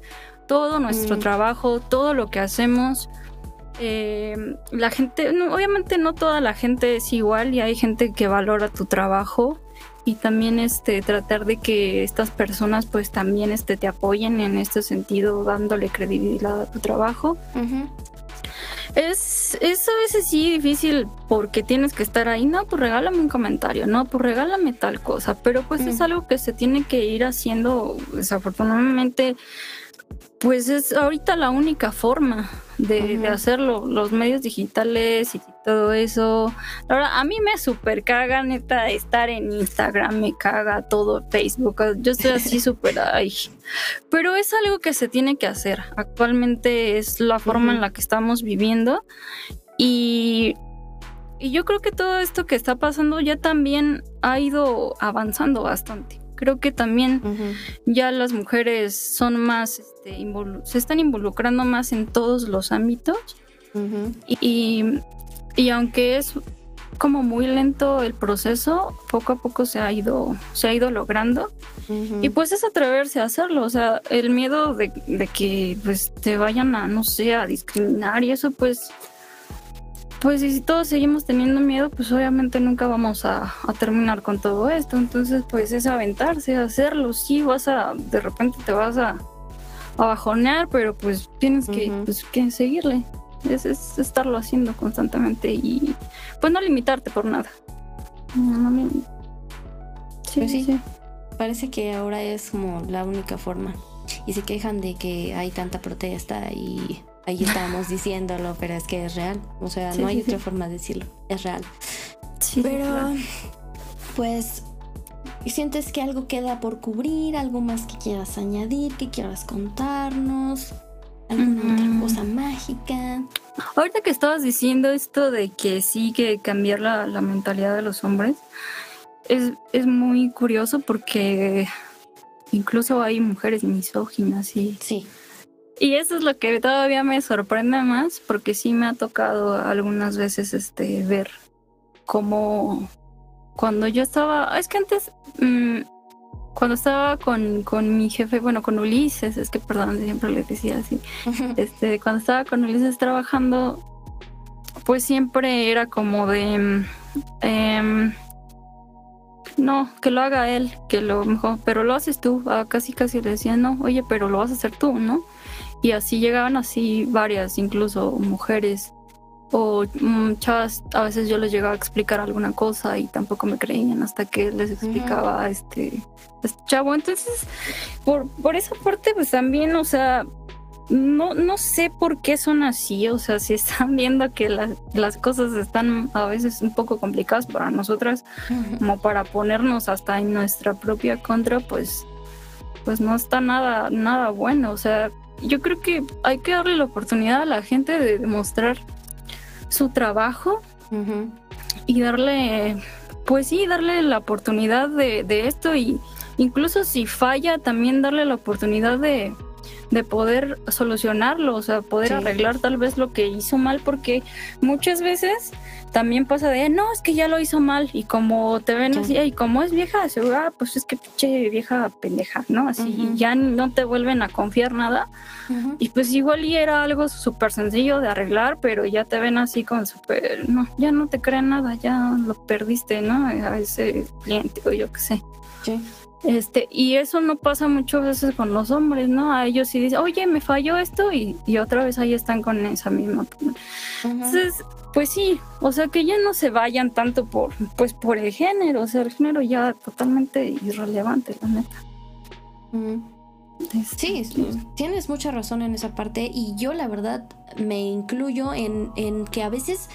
todo nuestro mm. trabajo, todo lo que hacemos eh, la gente, obviamente no toda la gente es igual y hay gente que valora tu trabajo y también este tratar de que estas personas pues también este te apoyen en este sentido dándole credibilidad a tu trabajo. Es, es a veces sí difícil porque tienes que estar ahí, no, pues regálame un comentario, no, pues regálame tal cosa, pero pues es algo que se tiene que ir haciendo, desafortunadamente, pues es ahorita la única forma de, hacerlo, los medios digitales y todo eso. Ahora, a mí me super caga, neta, estar en Instagram, me caga todo Facebook. Yo estoy así súper ay. Pero es algo que se tiene que hacer. Actualmente es la forma en la que estamos viviendo. Y, y yo creo que todo esto que está pasando ya también ha ido avanzando bastante. Creo que también ya las mujeres son más, este, se están involucrando más en todos los ámbitos. y, y, aunque es como muy lento el proceso, poco a poco se ha ido, se ha ido logrando. Y pues es atreverse a hacerlo. O sea, el miedo de, de que pues te vayan a, no sé, a discriminar y eso, pues pues si todos seguimos teniendo miedo, pues obviamente nunca vamos a, terminar con todo esto. Entonces, pues es aventarse, hacerlo. Sí, vas a, de repente te vas a, bajonear, pero pues tienes que, pues, que seguirle. es, es estarlo haciendo constantemente y pues no limitarte por nada. Sí, pues sí, sí. Parece que ahora es como la única forma. Y se quejan de que hay tanta protesta y ahí estamos diciéndolo, pero es que es real. O sea, no hay otra forma de decirlo. Es real. Sí, pero, pues, ¿sientes que algo queda por cubrir? ¿Algo más que quieras añadir? ¿Que quieras contarnos? ¿Alguna otra cosa mágica? Ahorita que estabas diciendo esto de que sí que cambiar la, la mentalidad de los hombres, es, es, muy curioso porque incluso hay mujeres misóginas y... Sí. Y eso es lo que todavía me sorprende más porque sí me ha tocado algunas veces este ver cómo cuando yo estaba, es que antes mmm, cuando estaba con, con, mi jefe, bueno, con Ulises, es que perdón, siempre le decía así, este, cuando estaba con Ulises trabajando, pues siempre era como de, eh, no, que lo haga él, que lo mejor, pero lo haces tú, ah, casi casi le decía, no, oye, pero lo vas a hacer tú, ¿no? Y así llegaban así varias, incluso mujeres o mm, chavas, a veces yo les llegaba a explicar alguna cosa y tampoco me creían hasta que les explicaba este, este, chavo. Entonces, por, por esa parte, pues también, o sea, no, no sé por qué son así, o sea, si están viendo que las cosas están a veces un poco complicadas para nosotras, como para ponernos hasta en nuestra propia contra, pues, pues no está nada, nada bueno, o sea, yo creo que hay que darle la oportunidad a la gente de demostrar su trabajo y darle, pues sí, darle la oportunidad de, de esto y incluso si falla, también darle la oportunidad de, de poder solucionarlo, o sea, poder arreglar tal vez lo que hizo mal, porque muchas veces también pasa de, no, es que ya lo hizo mal, y como te ven así, y como es vieja, se ah, pues es que pinche vieja pendeja, ¿no? Así, ya no te vuelven a confiar nada, y pues igual y era algo súper sencillo de arreglar, pero ya te ven así con súper, no, ya no te creen nada, ya lo perdiste, ¿no? A ese cliente o yo qué sé. Sí. Este, y eso no pasa muchas veces con los hombres, ¿no? A ellos sí dicen, oye, me falló esto y, otra vez ahí están con esa misma. Entonces, pues sí, o sea que ya no se vayan tanto por, pues por el género, o sea, el género ya totalmente irrelevante, la neta. Sí, tienes mucha razón en esa parte y yo la verdad me incluyo en, en que a veces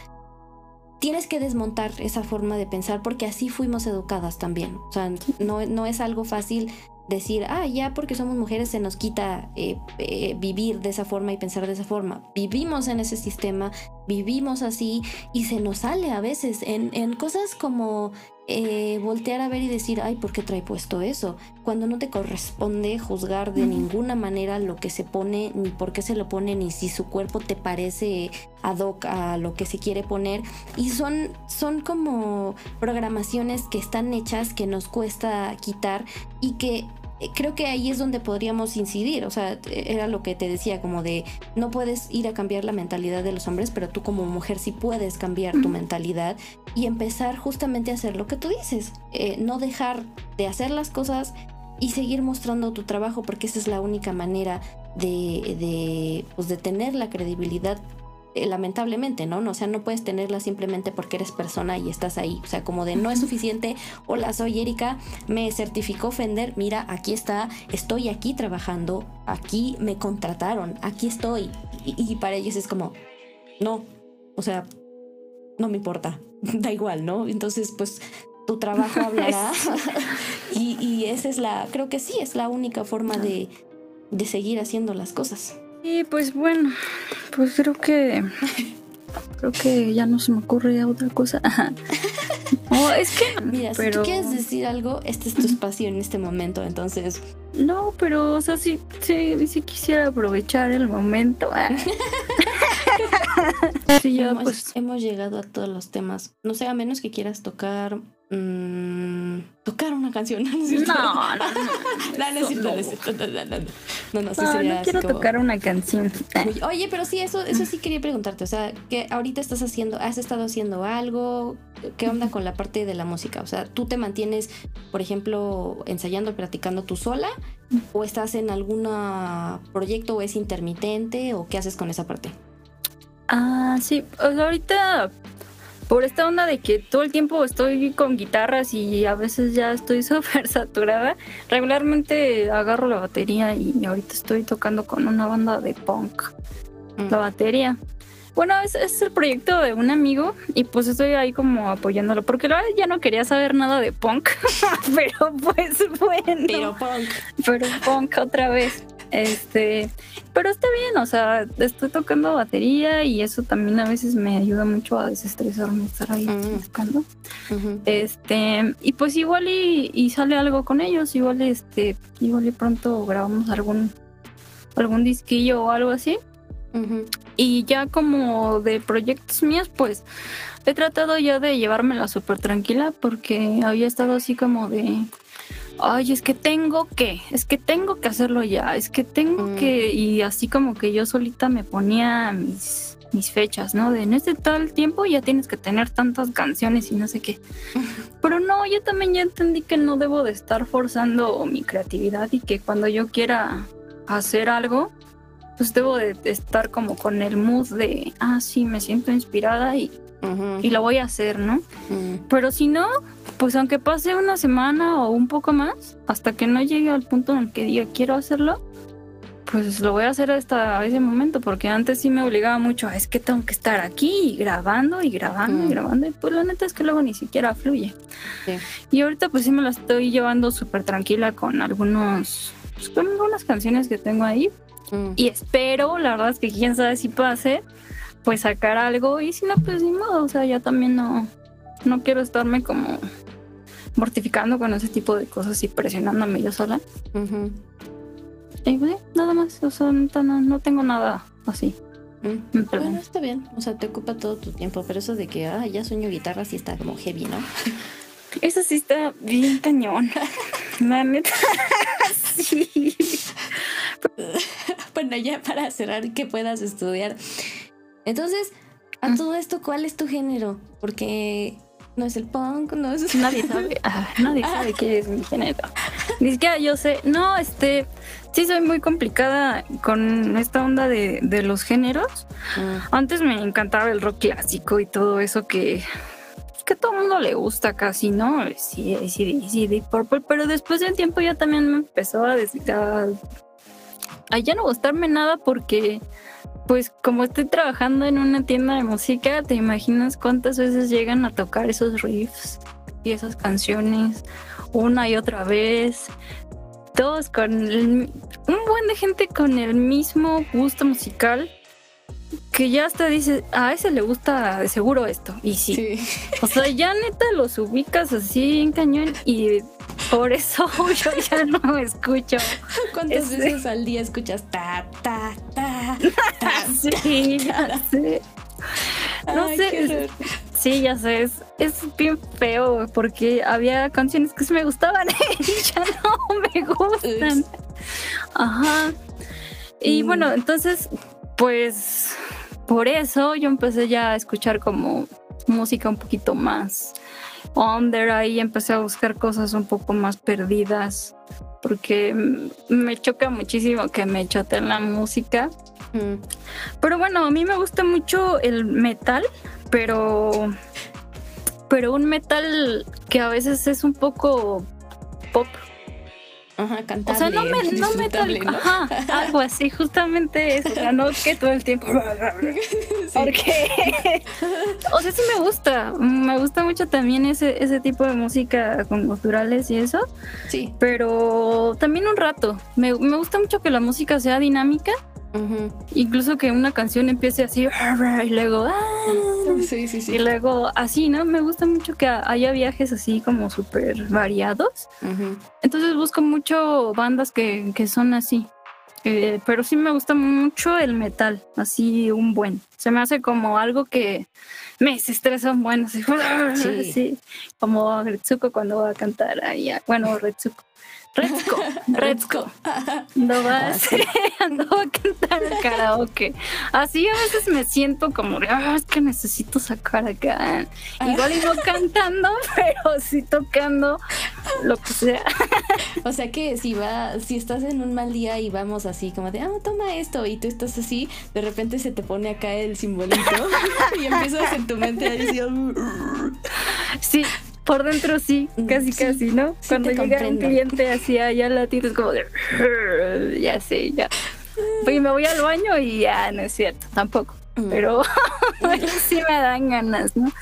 tienes que desmontar esa forma de pensar porque así fuimos educadas también. O sea, no, no es algo fácil decir, ah, ya porque somos mujeres se nos quita eh, eh, vivir de esa forma y pensar de esa forma. Vivimos en ese sistema, vivimos así y se nos sale a veces en, en cosas como eh, voltear a ver y decir, ay, ¿por qué trae puesto eso? Cuando no te corresponde juzgar de ninguna manera lo que se pone, ni por qué se lo pone, ni si su cuerpo te parece ad hoc a lo que se quiere poner. Y son, son como programaciones que están hechas, que nos cuesta quitar y que creo que ahí es donde podríamos incidir. O sea, era lo que te decía, como de no puedes ir a cambiar la mentalidad de los hombres, pero tú como mujer sí puedes cambiar tu mentalidad y empezar justamente a hacer lo que tú dices. Eh, no dejar de hacer las cosas y seguir mostrando tu trabajo, porque esa es la única manera de, de, pues de tener la credibilidad eh, lamentablemente, ¿no? O sea, no puedes tenerla simplemente porque eres persona y estás ahí. O sea, como de no es suficiente, hola, soy Erika, me certificó Fender, mira, aquí está, estoy aquí trabajando, aquí me contrataron, aquí estoy. Y, para ellos es como, no, o sea, no me importa, da igual, ¿no? Entonces, pues tu trabajo hablará y, y, esa es la, creo que sí, es la única forma de, de seguir haciendo las cosas. Y pues bueno, pues creo que creo que ya no se me ocurre otra cosa. oh, es que mira, si tú quieres decir algo, este es tu espacio en este momento, entonces no, pero o sea, sí, sí, sí quisiera aprovechar el momento. sí, ya, hemos, pues hemos llegado a todos los temas. No sé, a menos que quieras tocar Mm, tocar una canción. No, no, no. No, no, sí sería no quiero tocar una canción. Oye, pero sí, eso, eso sí quería preguntarte. O sea, que ahorita estás haciendo, has estado haciendo algo. ¿Qué onda con la parte de la música? O sea, ¿tú te mantienes, por ejemplo, ensayando, practicando tú sola? ¿O estás en algún proyecto o es intermitente? ¿O qué haces con esa parte? Ah, sí. O sea, ahorita por esta onda de que todo el tiempo estoy con guitarras y a veces ya estoy súper saturada, regularmente agarro la batería y ahorita estoy tocando con una banda de punk. La mm. batería. Bueno, es, es, el proyecto de un amigo y pues estoy ahí como apoyándolo, porque la verdad ya no quería saber nada de punk, pero pues bueno. Pero punk. Pero punk otra vez. Este, pero está bien, o sea, estoy tocando batería y eso también a veces me ayuda mucho a desestresarme, estar ahí tocando. Este, y pues igual y, sale algo con ellos, igual este, igual y pronto grabamos algún algún disquillo o algo así. Y ya como de proyectos míos, pues he tratado ya de llevármela súper tranquila porque había estado así como de ay, es que tengo que, es que tengo que hacerlo ya, es que tengo mm. que, y así como que yo solita me ponía mis, mis fechas, ¿no? De en este tal tiempo ya tienes que tener tantas canciones y no sé qué. Pero no, yo también ya entendí que no debo de estar forzando mi creatividad y que cuando yo quiera hacer algo, pues debo de estar como con el mood de, ah, sí, me siento inspirada y, y lo voy a hacer, ¿no? Pero si no, pues aunque pase una semana o un poco más, hasta que no llegue al punto en el que diga quiero hacerlo, pues lo voy a hacer hasta ese momento, porque antes sí me obligaba mucho, a, es que tengo que estar aquí grabando y grabando y grabando, y pues la neta es que luego ni siquiera fluye. Y ahorita pues sí me la estoy llevando súper tranquila con algunos, pues, con algunas canciones que tengo ahí, mm. y espero, la verdad es que quién sabe si pase, pues sacar algo, y si no, pues ni modo, o sea, ya también no, no quiero estarme como mortificando con ese tipo de cosas y presionándome yo sola. Y nada más, o sea, no, tengo nada así. Mm. Bueno, está bien, o sea, te ocupa todo tu tiempo, pero eso de que, ah, ya sueño guitarra sí está como heavy, ¿no? Eso sí está bien cañón. La neta, sí. bueno, ya para cerrar, que puedas estudiar. Entonces, a mm. todo esto, ¿cuál es tu género? Porque no es el punk, no es... Nadie sabe, ah, nadie sabe qué es mi género. Ni siquiera yo sé, no, este, sí soy muy complicada con esta onda de, los géneros. Mm. Antes me encantaba el rock clásico y todo eso que que todo el mundo le gusta casi, ¿no? Sí, sí, sí, Deep Purple, pero después de un tiempo ya también me empezó a, a, a ya no gustarme nada porque pues como estoy trabajando en una tienda de música, te imaginas cuántas veces llegan a tocar esos riffs y esas canciones una y otra vez. Todos con un buen de gente con el mismo gusto musical que ya hasta dice, a ese le gusta de seguro esto. Y sí. O sea, ya neta los ubicas así en cañón y por eso yo ya no escucho. ¿Cuántas veces al día escuchas ta, ta, ta? sí, ya sé. No sé. Sí, ya sé. Es, bien feo porque había canciones que sí me gustaban y ya no me gustan. Ajá. Y mm. bueno, entonces, pues por eso yo empecé ya a escuchar como música un poquito más under ahí empecé a buscar cosas un poco más perdidas porque me choca muchísimo que me choteen la música. Mm. Pero bueno, a mí me gusta mucho el metal, pero pero un metal que a veces es un poco pop Ajá, cantable. O sea, no me, no me Ajá, algo así, justamente eso. O sea, no que todo el tiempo. Porque. o sea, sí me gusta. Me gusta mucho también ese, ese tipo de música con culturales y eso. Sí. Pero también un rato. Me, me gusta mucho que la música sea dinámica Incluso que una canción empiece así y luego ah, y luego así, ¿no? Me gusta mucho que haya viajes así como súper variados. Entonces busco mucho bandas que, son así. Eh, pero sí me gusta mucho el metal, así un buen. Se me hace como algo que me estresa un buen, así, sí. como Retsuko cuando va a cantar ahí. Bueno, Retsuko. Redsco, Redsco. No vas, no va a cantar karaoke. Así a veces me siento como, ah, es que necesito sacar acá. Igual y no cantando, pero sí tocando lo que sea. O sea que si va, si estás en un mal día y vamos así como de, ah, toma esto, y tú estás así, de repente se te pone acá el simbolito y empiezas en tu mente a decir, sí, por dentro sí, mm, casi casi, ¿no? Cuando llega un cliente así allá latido es como de ya sé, ya. Y me voy al baño y ya no es cierto, tampoco. Mm. Pero sí me dan ganas, ¿no?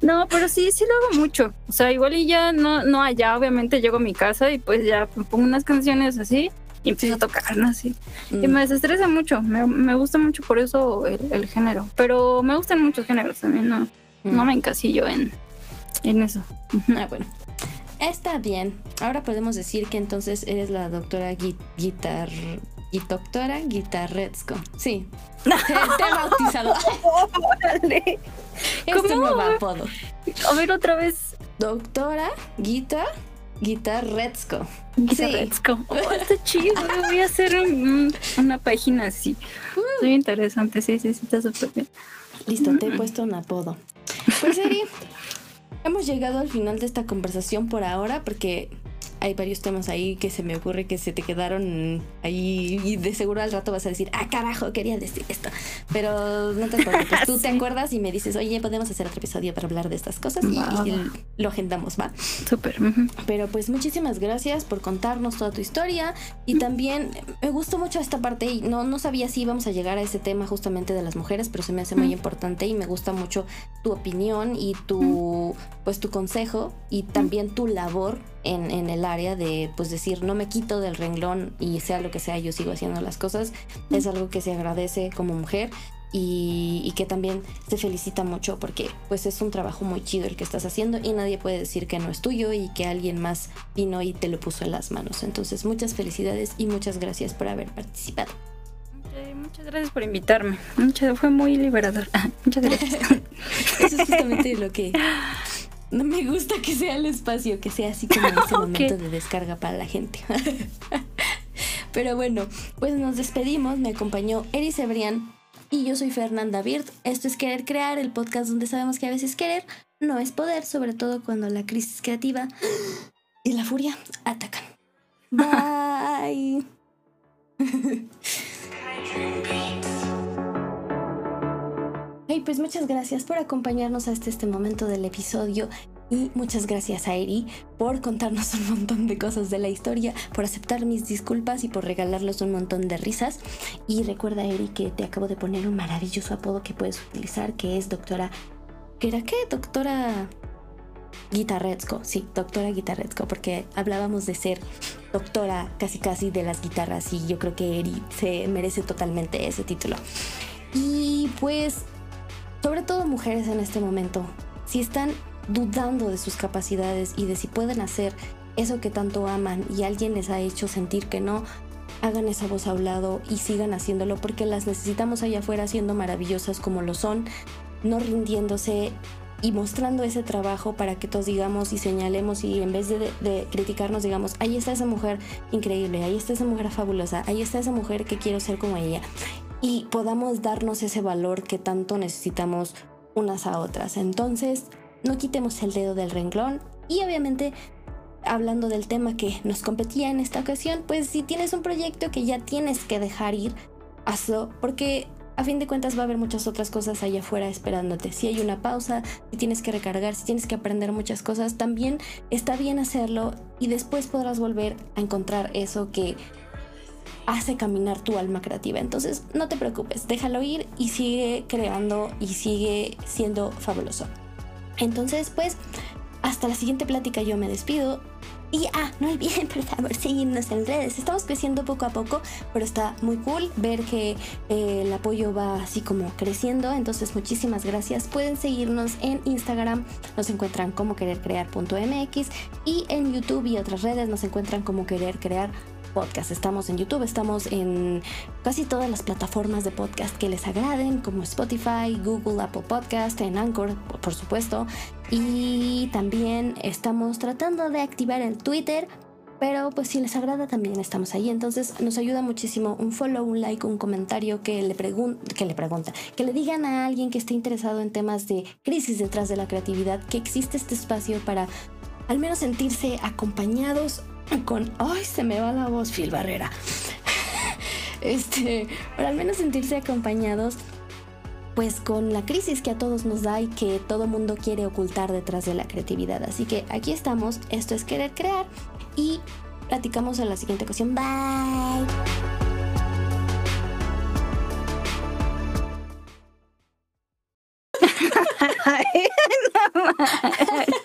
No, pero sí, sí lo hago mucho. O sea, igual y ya no, no allá, obviamente llego a mi casa y pues ya pongo unas canciones así y empiezo a tocar, ¿no? Así. Y mm. me desestresa mucho. Me, me, gusta mucho por eso el, el, género. Pero me gustan muchos géneros también, ¿no? No me encasillo en, en eso. Ah, bueno. Está bien. Ahora podemos decir que entonces eres la doctora guitar... Y doctora Guitarrezco. Sí. Te, he bautizado. Este ¿Cómo? nuevo apodo. A ver otra vez. Doctora Guita Guitarrezco. Guitarrezco. Sí. Oh, está chido. Voy a hacer una página así. Muy interesante. Sí, sí, sí, está súper bien. Listo, te he puesto un apodo. Pues, Eri, Hemos llegado al final de esta conversación por ahora porque hay varios temas ahí que se me ocurre que se te quedaron ahí y de seguro al rato vas a decir, ah, carajo, quería decir esto. Pero no te preocupes, tú te acuerdas y me dices, oye, podemos hacer otro episodio para hablar de estas cosas y, lo agendamos, ¿va? Súper. Pero pues muchísimas gracias por contarnos toda tu historia y también me gustó mucho esta parte y no, no sabía si íbamos a llegar a ese tema justamente de las mujeres, pero se me hace muy importante y me gusta mucho tu opinión y tu, pues tu consejo y también tu labor en, en, el área de pues decir no me quito del renglón y sea lo que sea yo sigo haciendo las cosas es algo que se agradece como mujer y, y, que también se felicita mucho porque pues es un trabajo muy chido el que estás haciendo y nadie puede decir que no es tuyo y que alguien más vino y te lo puso en las manos. Entonces muchas felicidades y muchas gracias por haber participado. Muchas gracias por invitarme. Muchas, fue muy liberador. Muchas gracias. Eso es justamente lo que no me gusta que sea el espacio, que sea así como ese momento de descarga para la gente. Pero bueno, pues nos despedimos. Me acompañó Eri Cebrián y yo soy Fernanda Bird. Esto es Querer Crear, el podcast donde sabemos que a veces querer no es poder, sobre todo cuando la crisis creativa y la furia atacan. Bye. Hey, pues muchas gracias por acompañarnos hasta este momento del episodio y muchas gracias a Eri por contarnos un montón de cosas de la historia, por aceptar mis disculpas y por regalarles un montón de risas. Y recuerda, Eri, que te acabo de poner un maravilloso apodo que puedes utilizar, que es doctora... ¿Qué era qué? Doctora... Guitarrezco, sí, doctora Guitarrezco, porque hablábamos de ser doctora casi casi de las guitarras y yo creo que Eri se merece totalmente ese título. Y pues sobre todo mujeres en este momento, si están dudando de sus capacidades y de si pueden hacer eso que tanto aman y alguien les ha hecho sentir que no, hagan esa voz a un lado y sigan haciéndolo porque las necesitamos allá afuera siendo maravillosas como lo son, no rindiéndose y mostrando ese trabajo para que todos digamos y señalemos y en vez de, de, criticarnos digamos, ahí está esa mujer increíble, ahí está esa mujer fabulosa, ahí está esa mujer que quiero ser como ella y podamos darnos ese valor que tanto necesitamos unas a otras. Entonces, no quitemos el dedo del renglón y obviamente hablando del tema que nos competía en esta ocasión, pues si tienes un proyecto que ya tienes que dejar ir, hazlo porque a fin de cuentas va a haber muchas otras cosas allá afuera esperándote. Si hay una pausa, si tienes que recargar, si tienes que aprender muchas cosas, también está bien hacerlo y después podrás volver a encontrar eso que hace caminar tu alma creativa. Entonces, no te preocupes, déjalo ir y sigue creando y sigue siendo fabuloso. Entonces, pues, hasta la siguiente plática yo me despido. Y ah, no olviden por favor seguirnos en redes. Estamos creciendo poco a poco, pero está muy cool ver que eh, el apoyo va así como creciendo. Entonces muchísimas gracias. Pueden seguirnos en Instagram, nos encuentran como querercrear.mx y en YouTube y otras redes nos encuentran como querer crear podcast. Estamos en YouTube, estamos en casi todas las plataformas de podcast que les agraden, como Spotify, Google, Apple Podcast, en Anchor, por supuesto. Y también estamos tratando de activar el Twitter Pero pues si les agrada también estamos ahí. Entonces nos ayuda muchísimo un follow, un like, un comentario que le, que le pregunta, que le digan a alguien que esté interesado en temas de crisis detrás de la creatividad que existe este espacio para al menos sentirse acompañados con... ¡Ay, se me va la voz, Phil Barrera! este, para al menos sentirse acompañados pues con la crisis que a todos nos da y que todo mundo quiere ocultar detrás de la creatividad. Así que aquí estamos, esto es querer crear y platicamos en la siguiente ocasión. Bye.